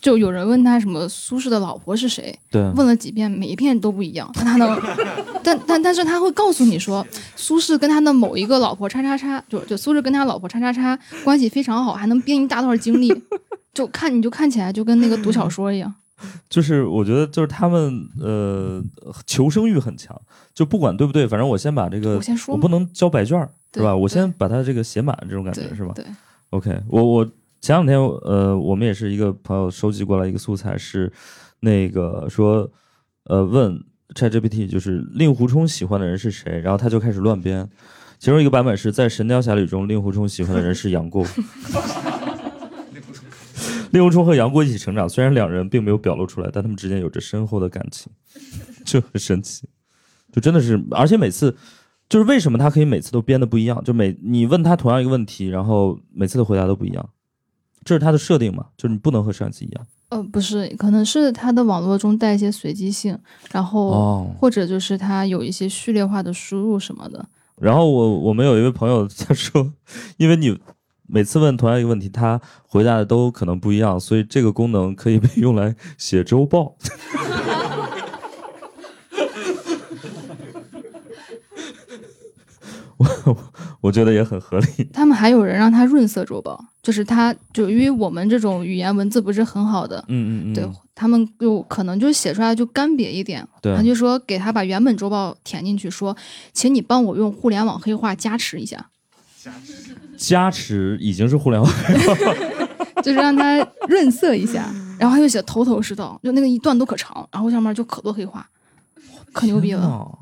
就有人问他什么苏轼的老婆是谁，对，问了几遍，每一遍都不一样，但他能，但但但是他会告诉你说，苏轼跟他的某一个老婆叉叉叉，就就苏轼跟他老婆叉叉叉关系非常好，还能编一大段经历，就看你就看起来就跟那个读小说一样。就是我觉得就是他们呃求生欲很强，就不管对不对，反正我先把这个我先说我不能交白卷对吧？我先把它这个写满，这种感觉是吧？对，OK，我我前两天呃，我们也是一个朋友收集过来一个素材，是那个说呃问 ChatGPT 就是令狐冲喜欢的人是谁，然后他就开始乱编，其中一个版本是在《神雕侠侣》中，令狐冲喜欢的人是杨过。令狐冲和杨过一起成长，虽然两人并没有表露出来，但他们之间有着深厚的感情，就很神奇，就真的是，而且每次就是为什么他可以每次都编的不一样？就每你问他同样一个问题，然后每次的回答都不一样，这是它的设定嘛？就是你不能和上一次一样。呃，不是，可能是它的网络中带一些随机性，然后、哦或者就是它有一些序列化的输入什么的。然后我我们有一位朋友他说，因为你每次问同样一个问题，他回答的都可能不一样，所以这个功能可以被用来写周报。我 我觉得也很合理。他们还有人让他润色周报，就是他就因为我们这种语言文字不是很好的，嗯嗯嗯，对他们就可能就写出来就干瘪一点，对他就说给他把原本周报填进去，说，请你帮我用互联网黑话加持一下，加持已经是互联网。就是让他润色一下，然后他就写头头是道，就那个一段都可长，然后上面就可多黑话，可牛逼，了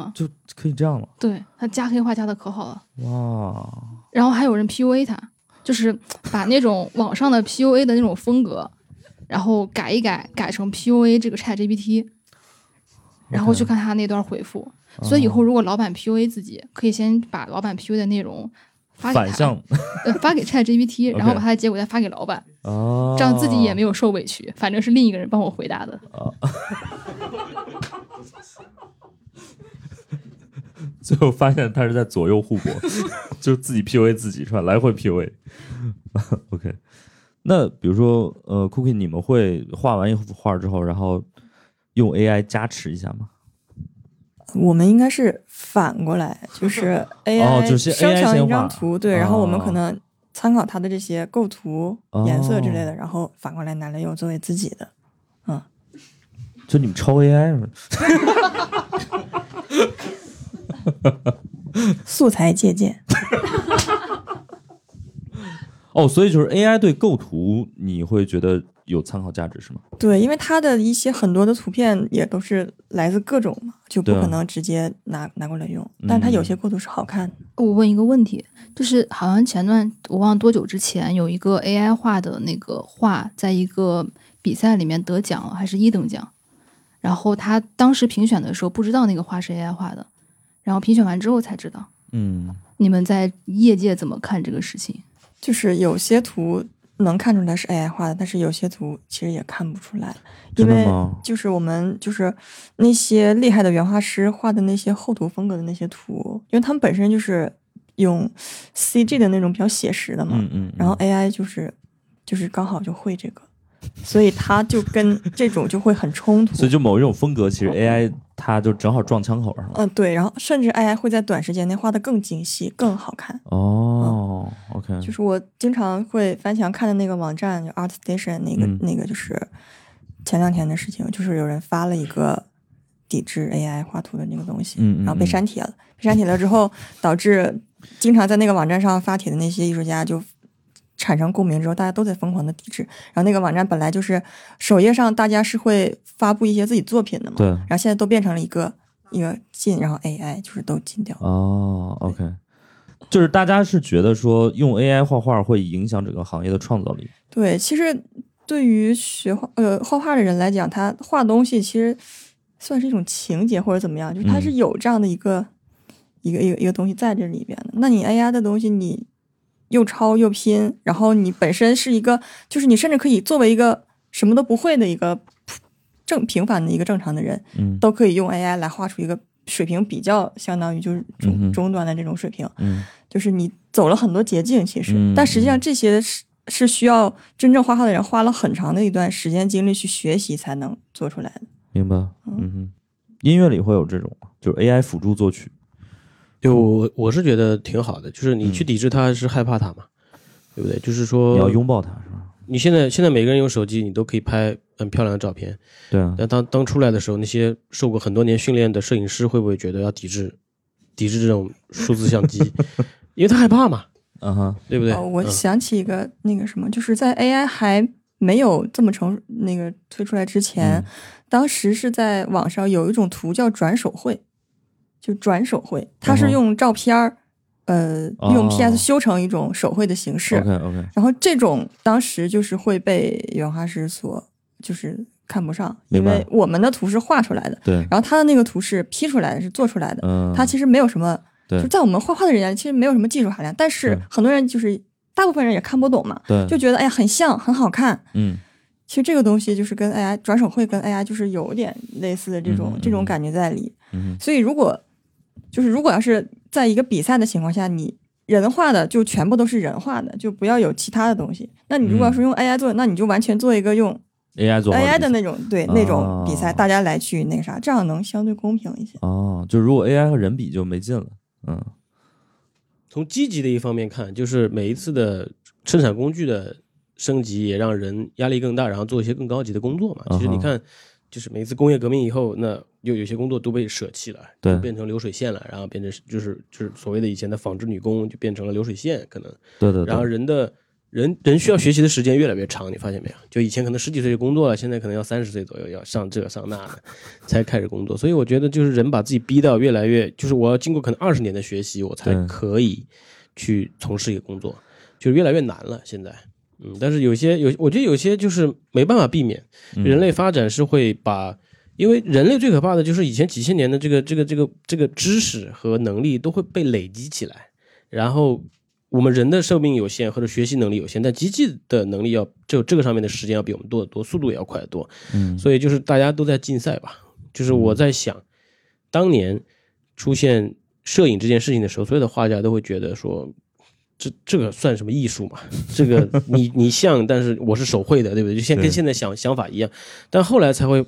啊就可以这样了。对他加黑话加的可好了。哇，然后还有人 PUA 他，就是把那种网上的 PUA 的那种风格，然后改一改，改成 PUA 这个 Chat GPT。然后去看他那段回复。所以以后如果老板 PUA 自己，可以先把老板 PUA 的内容发给他反向呃 发给 ChatGPT，然后把他的结果再发给老板，哦，这样自己也没有受委屈，反正是另一个人帮我回答的。最后发现他是在左右互搏，就是自己 PUA 自己是吧？来回 PUA。OK，那比如说呃，Cookie，你们会画完一幅画之后，然后用 AI 加持一下吗？我们应该是反过来，就是 AI 就是生成一张图，对，然后我们哦可能参考它的这些构图、哦颜色之类的，然后反过来拿来用作为自己的。嗯就你们抄 AI 是吗？素材借鉴，哦，所以就是 AI 对构图你会觉得有参考价值是吗？对，因为它的一些很多的图片也都是来自各种嘛，就不可能直接拿拿过来用。但它有嗯些构图是好看的，我问一个问题，就是好像前段我忘了多久之前有一个 AI 画的那个画，在一个比赛里面得奖了，还是一等奖。然后他当时评选的时候不知道那个画是 AI 画的，然后评选完之后才知道。嗯，你们在业界怎么看这个事情？就是有些图能看出来是 AI 画的，但是有些图其实也看不出来，因为真的吗？就是我们就是那些厉害的原画师画的那些厚涂风格的那些图，因为他们本身就是用 CG 的那种比较写实的嘛，嗯嗯，然后 AI 就是就是刚好就会这个，所以它就跟这种就会很冲突。所以就某一种风格，其实 AI 它就正好撞枪口上了。嗯、对，然后甚至 AI 会在短时间内画得更精细、更好看。哦，OK，就是我经常会翻墙看的那个网站，就 ArtStation 那个、嗯那个，就是前两天的事情，就是有人发了一个抵制 AI 画图的那个东西，然后被嗯删帖了。被删帖了之后，导致经常在那个网站上发帖的那些艺术家就产生共鸣之后，大家都在疯狂的抵制。然后那个网站本来就是首页上大家是会发布一些自己作品的嘛，对，然后现在都变成了一个一个禁，然后 AI 就是都禁掉。哦，OK，就是大家是觉得说用 AI 画画会影响整个行业的创造力。对，其实对于学画呃画画的人来讲，他画东西其实算是一种情节或者怎么样，就是他是嗯有这样的一个、一个一个一个东西在这里边的。那你 AI 的东西，你又抄又拼，然后你本身是一个，就是你甚至可以作为一个什么都不会的一个正平凡的一个正常的人，嗯都可以用 AI 来画出一个水平比较相当于就是中、嗯中端的这种水平。嗯就是你走了很多捷径，其实，嗯但实际上这些是是需要真正画画的人花了很长的一段时间精力去学习才能做出来的。明白。嗯哼，音乐里会有这种，就是 AI 辅助作曲。就我我是觉得挺好的，就是你去嗯抵制它是害怕它嘛，对不对？就是说你要拥抱它是吧？你现在现在每个人用手机，你都可以拍很漂亮的照片。对啊，但当当出来的时候，那些受过很多年训练的摄影师会不会觉得要抵制抵制这种数字相机？因为他害怕嘛，啊哈，对不对？哦，我嗯想起一个那个什么，就是在 AI 还没有这么成那个推出来之前，嗯当时是在网上有一种图叫转手绘，就转手绘，它嗯哼。是用照片儿，呃，用哦 PS 修成一种手绘的形式。OK OK，然后这种当时就是会被原画师所就是看不上，因为我们的图是画出来的，对，然后他的那个图是 P 出来的，是做出来的，嗯，他其实没有什么，对。就在我们画画的人眼里其实没有什么技术含量，但是很多人就是大部分人也看不懂嘛，对，就觉得哎呀很像很好看。嗯。其实这个东西就是跟 AI 转手绘跟 AI 就是有点类似的这种、这种感觉在里，嗯所以如果就是如果要是在一个比赛的情况下，你人画的就全部都是人画的，就不要有其他的东西。那你如果要是用 AI 做，那你就完全做一个用，AI 做 AI 的那那种对、那种比赛，哦大家来去那个啥，这样能相对公平一些。哦，就如果 AI 和人比就没劲了。嗯从积极的一方面看，就是每一次的生产工具的升级，也让人压力更大，然后做一些更高级的工作嘛。其实你看，就是每一次工业革命以后，那又有些工作都被舍弃了，对就变成流水线了，然后变成就是就是所谓的以前的纺织女工就变成了流水线，可能。对对然后，人的人人需要学习的时间越来越长，你发现没有？就以前可能十几岁就工作了，现在可能要三十岁左右要上这上那的才开始工作。所以我觉得就是人把自己逼到越来越，就是我要经过可能二十年的学习，我才可以去从事一个工作，就越来越难了。现在，嗯，但是有些有，我觉得有些就是没办法避免，嗯人类发展是会把因为人类最可怕的就是以前几千年的这个这个这个这个知识和能力都会被累积起来，然后我们人的寿命有限或者学习能力有限，但机器的能力要就这个上面的时间要比我们多得多，速度也要快得多。嗯所以就是大家都在竞赛吧。就是我在想，当年出现摄影这件事情的时候，所有的画家都会觉得说，这这个算什么艺术嘛？这个你你像，但是我是手绘的，对不对？就现跟现在想想法一样，但后来才会。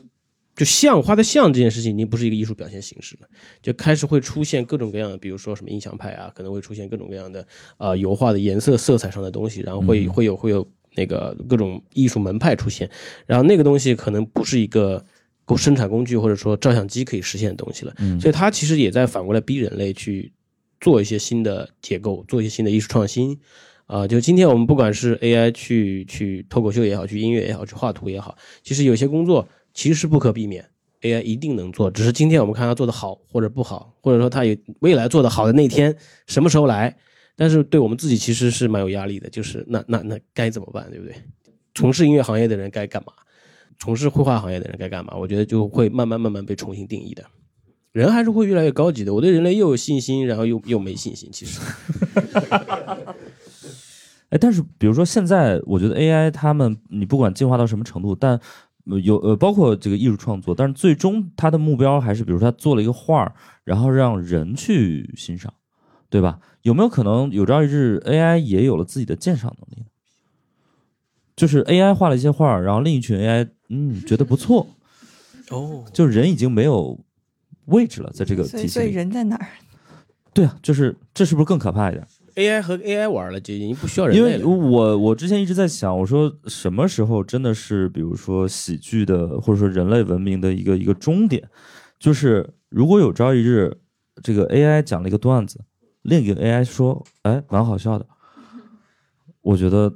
就像画的像这件事情已经不是一个艺术表现形式了，就开始会出现各种各样的，比如说什么印象派啊，可能会出现各种各样的啊、呃油画的颜色、色彩上的东西，然后会、会有会有那个各种艺术门派出现，然后那个东西可能不是一个够生产工具或者说照相机可以实现的东西了，所以它其实也在反过来逼人类去做一些新的结构，做一些新的艺术创新。啊、就今天我们不管是 AI 去去脱口秀也好，去音乐也好，去画图也好，其实有些工作其实不可避免，AI 一定能做，只是今天我们看它做的好或者不好，或者说它有未来做的好的那天什么时候来，但是对我们自己其实是蛮有压力的，就是那那那该怎么办，对不对？从事音乐行业的人该干嘛？从事绘画行业的人该干嘛？我觉得就会慢慢慢慢被重新定义的。人还是会越来越高级的。我对人类又有信心，然后又又没信心。其实，哎，但是比如说现在，我觉得 AI 他们，你不管进化到什么程度，但有呃包括这个艺术创作，但是最终他的目标还是，比如说他做了一个画儿，然后让人去欣赏，对吧？有没有可能有朝一日 AI 也有了自己的鉴赏能力呢？就是 AI 画了一些画儿，然后另一群 AI 嗯觉得不错，哦，就人已经没有位置了，在这个体系里所以。人在哪儿？对啊，就是这是不是更可怕一点？AI 和 AI 玩了，就已经不需要人因为。我我之前一直在想，我说什么时候真的是，比如说喜剧的，或者说人类文明的一个一个终点，就是如果有朝一日，这个 AI 讲了一个段子，另一个 AI 说，哎，蛮好笑的，我觉得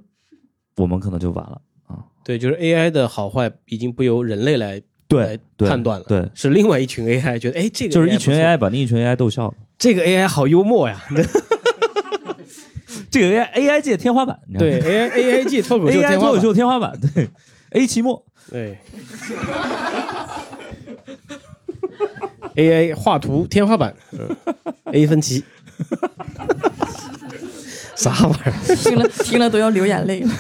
我们可能就完了啊。对，就是 AI 的好坏已经不由人类来来判断了，对，是另外一群 AI 觉得，哎，这个就是一群 AI 把另一群 AI 逗笑了。这个 AI 好幽默呀。这个 AI AI 界天花板，你知道吗对 AI AI 界脱口秀 AI 天花板脱口秀天花板，对 A 期末，对 AI 画图天花板、嗯、，A 分期，啥玩意儿？听了听了都要流眼泪了。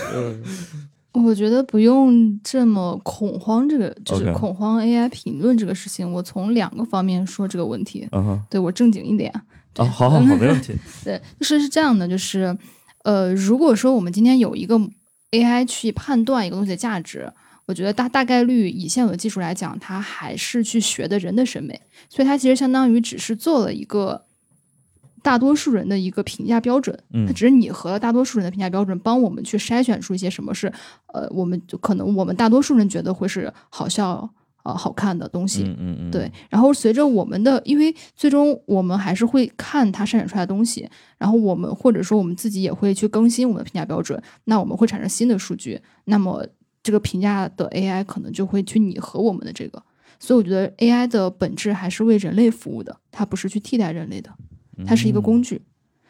我觉得不用这么恐慌，这个就是 OK 恐慌 AI 评论这个事情。我从两个方面说这个问题，嗯哼，对我正经一点。啊，好好好，没问题。对，就是是这样的，就是呃，如果说我们今天有一个 AI 去判断一个东西的价值，我觉得大大概率以现有的技术来讲，它还是去学的人的审美，所以它其实相当于只是做了一个大多数人的一个评价标准，嗯。它只是拟合了大多数人的评价标准，帮我们去筛选出一些什么是呃，我们就可能我们大多数人觉得会是好笑呃好看的东西，嗯嗯嗯，对，然后随着我们的，因为最终我们还是会看它生产出来的东西，然后我们或者说我们自己也会去更新我们的评价标准，那我们会产生新的数据，那么这个评价的 AI 可能就会去拟合我们的这个，所以我觉得 AI 的本质还是为人类服务的，它不是去替代人类的，它是一个工具。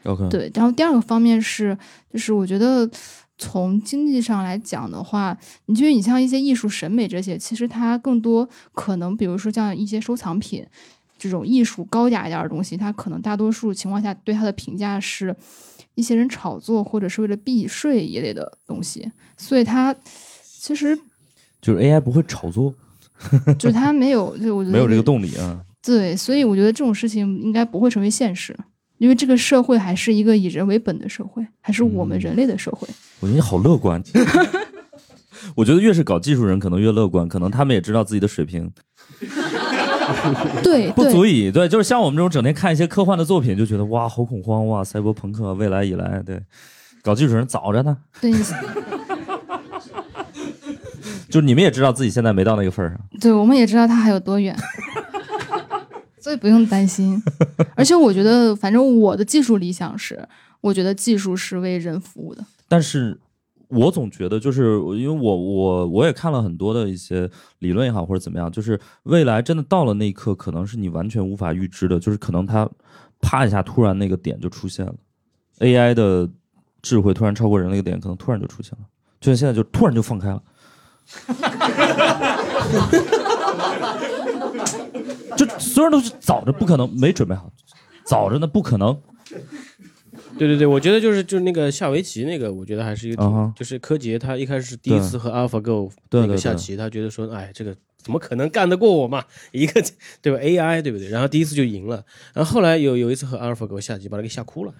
OK，对，然后第二个方面是，就是我觉得从经济上来讲的话，你觉得你像一些艺术审美这些，其实它更多可能，比如说像一些收藏品这种艺术高雅一点的东西，它可能大多数情况下对它的评价是一些人炒作或者是为了避税一类的东西，所以它其实就是 AI 不会炒作，就是它没有，就我觉得没有这个动力啊。对，所以我觉得这种事情应该不会成为现实。因为这个社会还是一个以人为本的社会，还是我们人类的社会。我觉得你好乐观。我觉得越是搞技术人，可能越乐观，可能他们也知道自己的水平 对，不足以。对，就是像我们这种整天看一些科幻的作品，就觉得哇，好恐慌哇，赛博朋克未来以来，对，搞技术人早着呢。对，就是你们也知道自己现在没到那个份儿上。对，我们也知道它还有多远，所以不用担心。而且我觉得，反正我的技术理想是，我觉得技术是为人服务的。但是我总觉得，就是因为我我我也看了很多的一些理论也好，或者怎么样，就是未来真的到了那一刻，可能是你完全无法预知的，就是可能它啪一下突然那个点就出现了，AI 的智慧突然超过人类的点，可能突然就出现了，就像现在就突然就放开了。就所有人都是早着，不可能没准备好，早着呢不可能。对对对，我觉得就是就是那个下围棋那个，我觉得还是一个挺，啊哈就是柯洁他一开始第一次和 AlphaGo 那对对对个下棋，他觉得说，哎，这个怎么可能干得过我嘛？一个对吧？AI 对不对？然后第一次就赢了，然后后来有有一次和 AlphaGo 下棋，把他给吓哭了，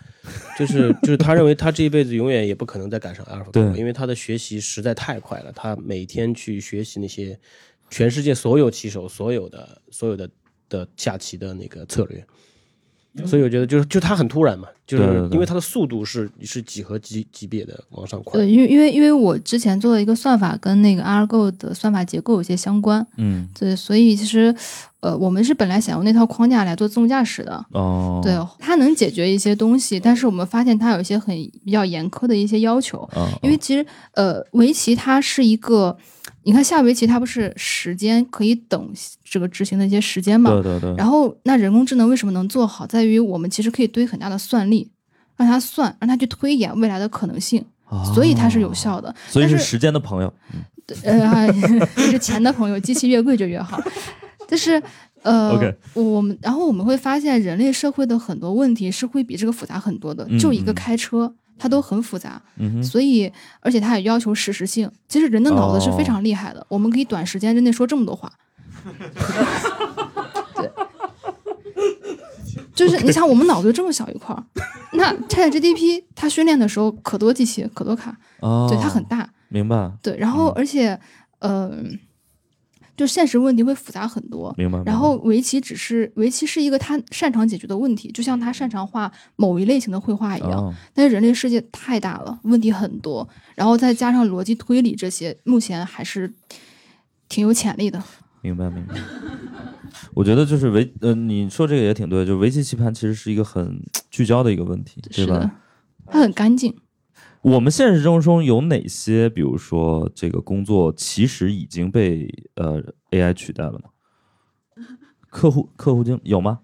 就是就是他认为他这一辈子永远也不可能再赶上 AlphaGo，对因为他的学习实在太快了，他每天去学习那些全世界所有棋手所有的所有的的下棋的那个策略。所以我觉得就是就他很突然嘛，就是因为它的速度是是几何级级别的往上快对，。因为因为因为我之前做的一个算法跟那个 AlphaGo 的算法结构有些相关，嗯，对，所以其实呃，我们是本来想用那套框架来做自动驾驶的。哦，对，它能解决一些东西，但是我们发现它有一些很比较严苛的一些要求，嗯，因为其实呃，围棋它是一个，你看下围棋它不是时间可以等这个执行的一些时间嘛？对对对，然后那人工智能为什么能做好，在于我们其实可以堆很大的算力，让它算，让它去推演未来的可能性，所以它是有效的。哦所以但是是时间的朋友。呃，是钱的朋友，机器越贵就越好。但是，呃 我们然后我们会发现，人类社会的很多问题是会比这个复杂很多的。嗯就一个嗯开车，它都很复杂，嗯，所以而且它也要求实时性。其实人的脑子是非哦常厉害的，我们可以短时间之内说这么多话。对。就是你想，我们脑子就这么小一块儿，那 ChatGPT 它训练的时候可多机器可多卡，哦，对它很大，明白对，然后嗯而且，呃，就现实问题会复杂很多。明白。然后围棋只是围棋是一个他擅长解决的问题，就像他擅长画某一类型的绘画一样。哦，但是人类世界太大了，问题很多，然后再加上逻辑推理这些，目前还是挺有潜力的。明白明白。我觉得就是围，呃，你说这个也挺对，就围棋棋盘其实是一个很聚焦的一个问题，对吧它很干净。我们现实生活中有哪些，比如说这个工作其实已经被呃 AI 取代了吗？客户客户经有吗？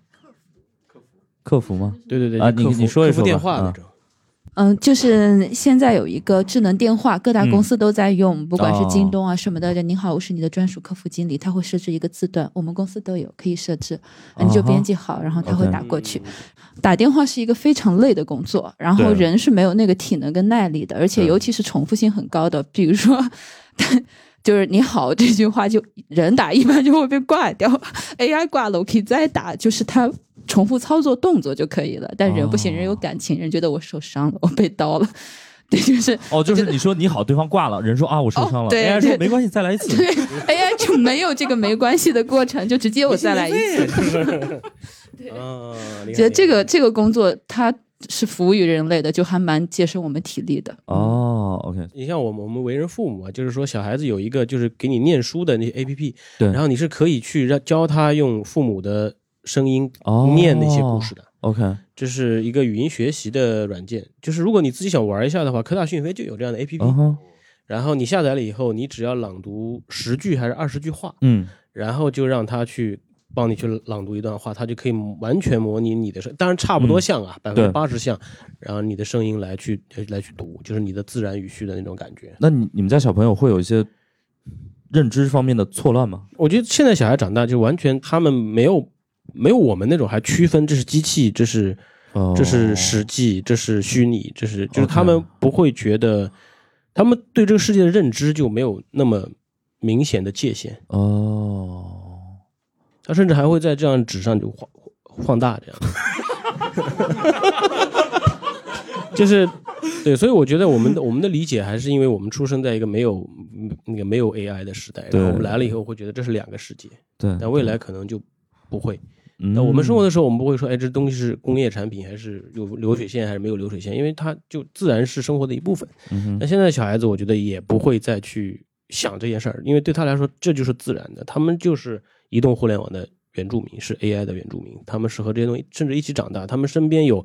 客服客服吗？对对对，啊你你说一说啊那种。嗯，就是现在有一个智能电话，各大公司都在用，不管是哦京东啊什么的。您好，我是你的专属客服经理，他会设置一个字段，我们公司都有，可以设置，你就编辑好，然后他会打过去。打电话是一个非常累的工作，然后人是没有那个体能跟耐力的，而且尤其是重复性很高的，比如说。就是你好这句话，就人打一般就会被挂掉，AI 挂了我可以再打，就是它重复操作动作就可以了。但人不行，哦人有感情，人觉得我受伤了，我被刀了，对，就是哦，就是你说你好，对方挂了，人说啊我受伤了哦对，AI 说没关系，再来一次。对 AI 就没有这个没关系的过程，就直接我再来一次。啊，厉害觉得这个这个工作它是服务于人类的，就还蛮节省我们体力的。哦，OK，你像我们我们为人父母啊，就是说小孩子有一个就是给你念书的那些 A P P，对然后你是可以去让教他用父母的声音哦念那些故事的。OK，这是一个语音学习的软件，就是如果你自己想玩一下的话，科大讯飞就有这样的 A P P，、嗯，然后你下载了以后，你只要朗读十句还是二十句话，嗯，然后就让他去帮你去朗读一段话，他就可以完全模拟你的声，当然差不多像啊，百分对之八十像，然后你的声音来去来去读，就是你的自然语序的那种感觉。那你你们家小朋友会有一些认知方面的错乱吗？我觉得现在小孩长大就完全他们没有没有我们那种还区分这是机器，这是哦。这是实际，这是虚拟，这是就是他们不会觉得，他们对这个世界的认知就没有那么明显的界限，哦，他甚至还会在这样纸上就放放大这样，就是对，所以我觉得我们的我们的理解还是因为我们出生在一个没有嗯那个没有 AI 的时代，然后我们来了以后会觉得这是两个世界，对，但未来可能就不会。嗯，那我们生活的时候，我们不会说，哎，这东西是工业产品，还是有流水线，还是没有流水线？因为它就自然是生活的一部分。嗯那现在小孩子，我觉得也不会再去想这件事儿，因为对他来说，这就是自然的。他们就是移动互联网的原住民，是 AI 的原住民，他们是和这些东西甚至一起长大。他们身边有，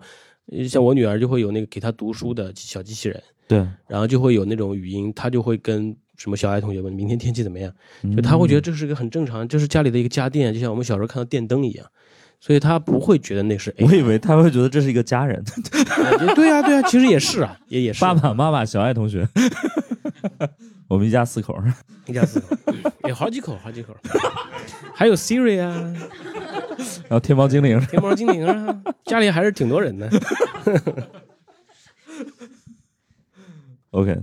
呃像我女儿就会有那个给她读书的小机器人，对，然后就会有那种语音，她就会跟什么小爱同学问明天天气怎么样，嗯就他会觉得这是一个很正常，这是家里的一个家电，就像我们小时候看到电灯一样，所以他不会觉得那是 AI。我以为他会觉得这是一个家人，啊对呀、对呀、其实也是啊，也也是爸爸妈妈小爱同学。我们一家四口，一家四口，有好几口，好几口，还有 Siri 啊，然后天猫精灵，天猫精灵啊，家里还是挺多人的。OK，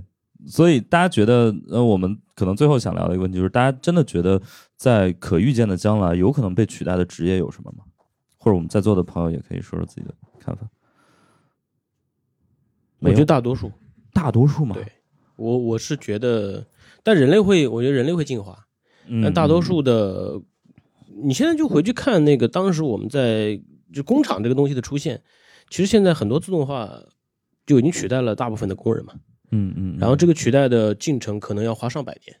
所以大家觉得，呃，我们可能最后想聊的一个问题就是，大家真的觉得在可预见的将来，有可能被取代的职业有什么吗？或者我们在座的朋友也可以说说自己的看法。我觉得大多数，大多数嘛，对。我我是觉得，但人类会，我觉得人类会进化，嗯，但大多数的，你现在就回去看那个当时我们在就工厂这个东西的出现，其实现在很多自动化就已经取代了大部分的工人嘛。嗯，嗯嗯，然后这个取代的进程可能要花上百年，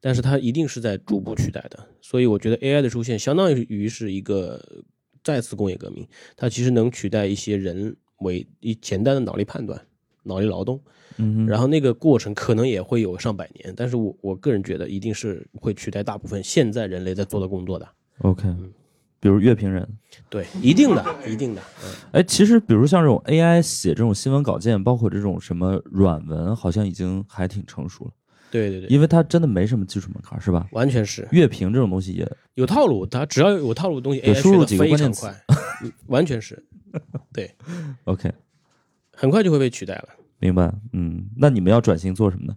但是它一定是在逐步取代的。所以我觉得 AI 的出现相当于是一个再次工业革命，它其实能取代一些人为一简单的脑力判断、脑力劳动，嗯，然后那个过程可能也会有上百年，但是我我个人觉得一定是会取代大部分现在人类在做的工作的。OK，比如乐评人，对，一定的，一定的。嗯，哎，其实比如像这种 AI 写这种新闻稿件，包括这种什么软文，好像已经还挺成熟了，对对对，因为它真的没什么技术门槛，是吧？完全是乐评这种东西也有套路，它只要有套路的东西对，AI 输入几个学的非关键词常快，嗯 完全是，对，OK，很快就会被取代了。明白。嗯，那你们要转型做什么呢？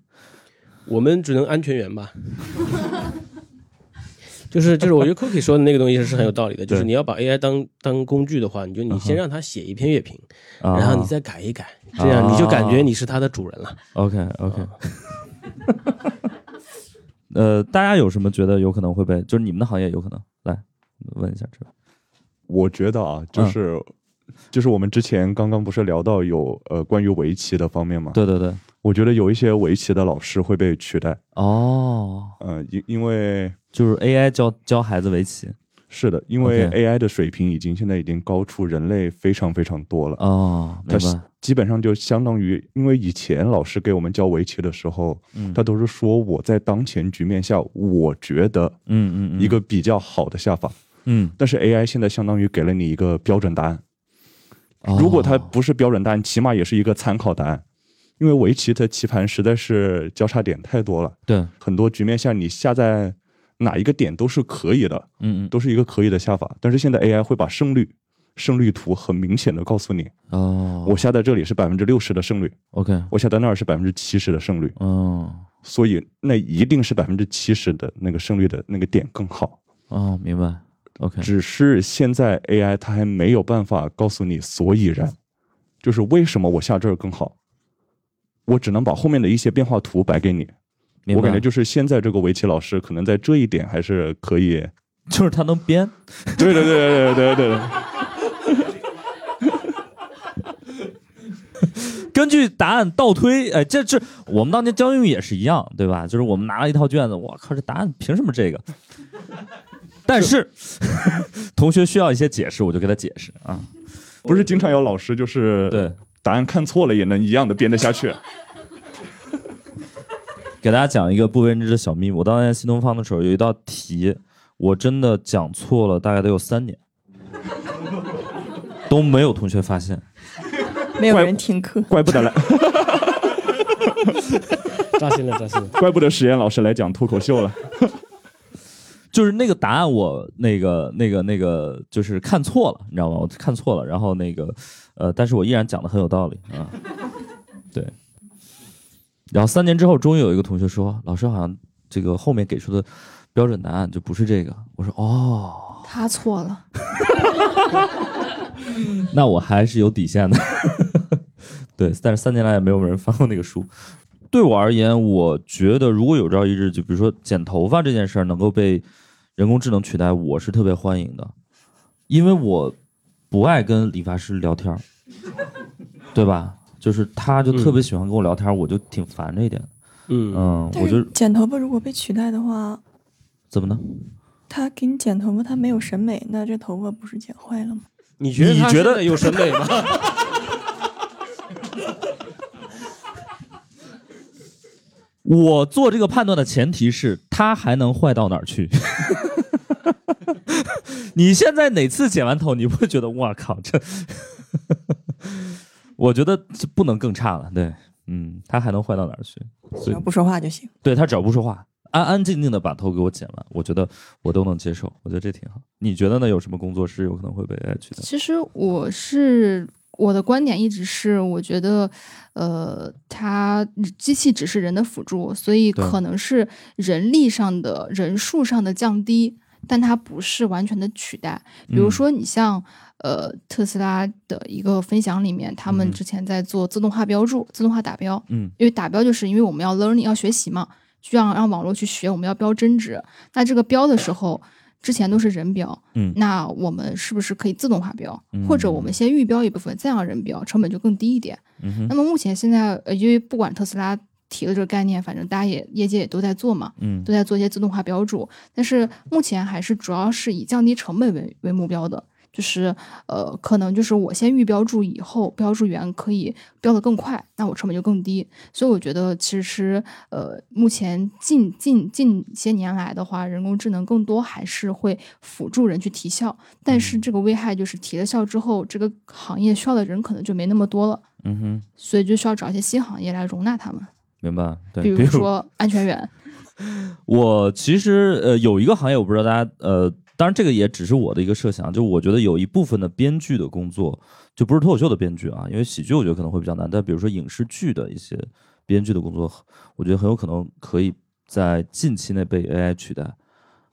我们只能安全员吧。就 是就是，我觉得 Cookie 说的那个东西是很有道理的，就是你要把 AI 当当工具的话，你就你先让他写一篇乐评，啊，然后你再改一改，这样你就感觉你是它的主人了。OK OK。呃，大家有什么觉得有可能会被，就是你们的行业有可能来问一下这个。我觉得啊，就是、就是我们之前刚刚不是聊到有呃关于围棋的方面吗？对对对，我觉得有一些围棋的老师会被取代，哦，呃，因因为就是 AI 教教孩子围棋。是的，因为 AI 的水平已经现在已经高出人类非常非常多了。哦，明它白。基本上就相当于，因为以前老师给我们教围棋的时候，嗯。他都是说我在当前局面下，我觉得嗯嗯嗯，一个比较好的下法。嗯，但是 AI 现在相当于给了你一个标准答案，哦。如果它不是标准答案，起码也是一个参考答案。因为围棋的棋盘实在是交叉点太多了，对，很多局面下你下在哪一个点都是可以的，嗯嗯，都是一个可以的下法。但是现在 AI 会把胜率、胜率图很明显的告诉你，哦，我下在这里是百分之六十的胜率，OK，我下在那儿是百分之七十的胜率，哦所以那一定是百分之七十的那个胜率的那个点更好。哦，明白。OK，只是现在 AI 它还没有办法告诉你所以然，就是为什么我下这儿更好，我只能把后面的一些变化图摆给你。我感觉就是现在这个围棋老师可能在这一点还是可以。就是他能编。对对对对对对对。根据答案倒推，哎，这这我们当年教英语也是一样，对吧？就是我们拿了一套卷子，我靠，这答案凭什么这个？但是 同学需要一些解释，我就给他解释啊。不是经常有老师就是对答案看错了也能一样的编得下去。给大家讲一个不为人知的小秘密。我当年新东方的时候，有一道题，我真的讲错了，大概得有三年，都没有同学发现。没有人听课，怪不得来，扎心了，扎心了。怪不得实验老师来讲脱口秀了。就是那个答案，我那个那个那个就是看错了，你知道吗？我看错了，然后那个呃，但是我依然讲的很有道理啊。对。然后三年之后，终于有一个同学说：“老师好像这个后面给出的标准答案就不是这个。”我说：“哦，他错了。那我还是有底线的。”对，但是三年来也没有人翻过那个书。对我而言，我觉得如果有朝一日，就比如说剪头发这件事儿能够被人工智能取代，我是特别欢迎的，因为我不爱跟理发师聊天儿，对吧？就是他就特别喜欢跟我聊天儿，我就挺烦这一点。嗯，嗯，我就剪头发如果被取代的话，怎么呢？他给你剪头发，他没有审美，那这头发不是剪坏了吗？你觉得你觉得有审美吗？我做这个判断的前提是他还能坏到哪儿去？你现在哪次剪完头，你不会觉得哇靠这？我觉得这不能更差了。对，嗯，他还能坏到哪儿去？只要不说话就行。对他只要不说话，安安静静的把头给我剪完，我觉得我都能接受，我觉得这挺好。你觉得呢？有什么工作是有可能会被 AI 取代？其实我是我的观点一直是，我觉得，呃，它机器只是人的辅助，所以可能是人力上的人数上的降低，但它不是完全的取代。比如嗯说，你像呃特斯拉的一个分享里面，他嗯们之前在做自动化标注、自动化打标，嗯因为打标就是因为我们要 learning 要学习嘛，需要让网络去学，我们要标真值。那这个标的时候，之前都是人标，嗯那我们是不是可以自动化标，嗯或者我们先预标一部分，再让人标，成本就更低一点。嗯那么目前现在，呃，因为不管特斯拉提了这个概念，反正大家也业界也都在做嘛，嗯都在做一些自动化标注，但是目前还是主要是以降低成本为为目标的。就是呃，可能就是我先预标注以后，标注员可以标得更快，那我成本就更低。所以我觉得其实呃，目前近近近些年来的话，人工智能更多还是会辅助人去提效，但是这个危害就是提了效之后，这个行业需要的人可能就没那么多了，嗯哼，所以就需要找一些新行业来容纳他们，明白。对，比如说安全员。我其实呃有一个行业，我不知道大家呃，当然这个也只是我的一个设想，就我觉得有一部分的编剧的工作，就不是脱口秀的编剧啊，因为喜剧我觉得可能会比较难，但比如说影视剧的一些编剧的工作，我觉得很有可能可以在近期内被 AI 取代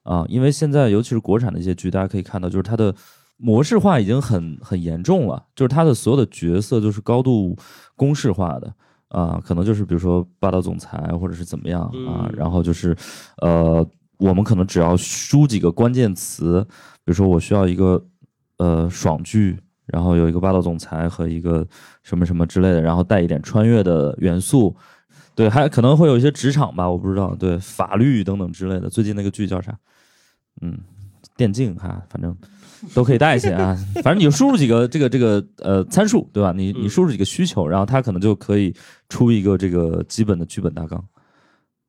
啊，因为现在尤其是国产的一些剧，大家可以看到，就是它的模式化已经很很严重了，就是它的所有的角色都是高度公式化的。啊，可能就是比如说霸道总裁或者是怎么样啊，嗯然后就是，呃，我们可能只要输几个关键词，比如说我需要一个呃爽剧，然后有一个霸道总裁和一个什么什么之类的，然后带一点穿越的元素，对，还可能会有一些职场吧，我不知道，对，法律等等之类的。最近那个剧叫啥？嗯，电竞哈，反正都可以带一些啊。反正你就输入几个这个这个呃参数，对吧？你你输入几个需求，然后它可能就可以出一个这个基本的剧本大纲。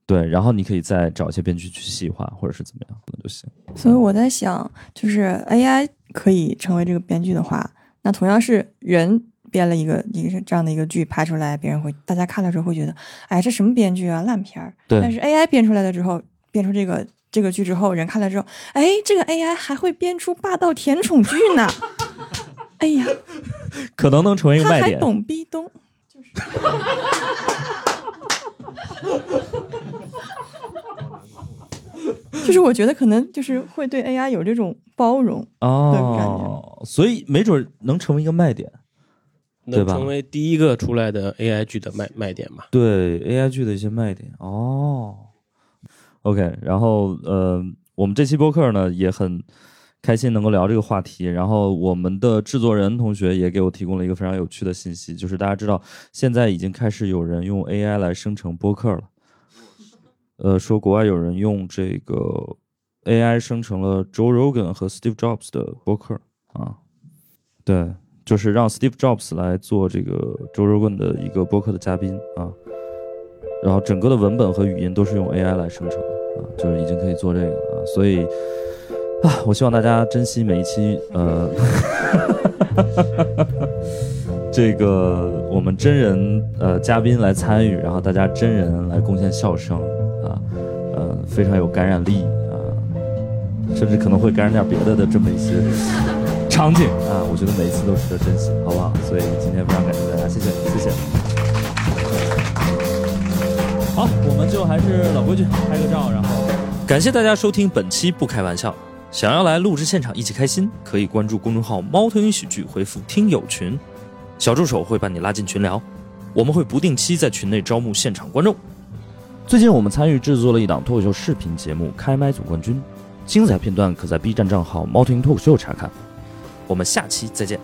对，然后你可以再找一些编剧去细化，或者是怎么样，可能就行。所以我在想，就是 AI 可以成为这个编剧的话，那同样是人编了一个一个这样的一个剧拍出来，别人会大家看了之后会觉得，哎，这什么编剧啊，烂片儿。对但是 AI 编出来了之后，编出这个这个剧之后，人看了之后，哎，这个 AI 还会编出霸道甜宠剧呢。哎呀，可能能成为一个他还卖点。懂逼咚，就是，就是我觉得可能就是会对 AI 有这种包容。哦，所以没准能成为一个卖点。对吧成为第一个出来的 AI 剧的卖卖点嘛？对 AI 剧的一些卖点哦。OK，然后呃，我们这期播客呢也很开心能够聊这个话题。然后我们的制作人同学也给我提供了一个非常有趣的信息，就是大家知道现在已经开始有人用 AI 来生成播客了。呃，说国外有人用这个 AI 生成了 Joe Rogan 和 Steve Jobs 的播客啊，对，就是让 Steve Jobs 来做这个 Joe Rogan 的一个播客的嘉宾啊，然后整个的文本和语音都是用 AI 来生成的啊，就是已经可以做这个了啊，所以啊，我希望大家珍惜每一期呃，这个我们真人呃嘉宾来参与，然后大家真人来贡献笑声啊，呃，非常有感染力啊，甚至可能会感染点别的的这么一些场景啊，我觉得每一次都值得珍惜，好不好？所以今天非常感谢大家，谢谢，谢谢。好，我们就还是老规矩，拍个照，然后感谢大家收听本期不开玩笑。想要来录制现场一起开心，可以关注公众号“猫头鹰喜剧”，回复“听友群”，小助手会把你拉进群聊。我们会不定期在群内招募现场观众。最近我们参与制作了一档脱口秀视频节目《开麦总冠军》，精彩片段可在 B 站账号“猫头鹰脱口秀”查看。我们下期再见。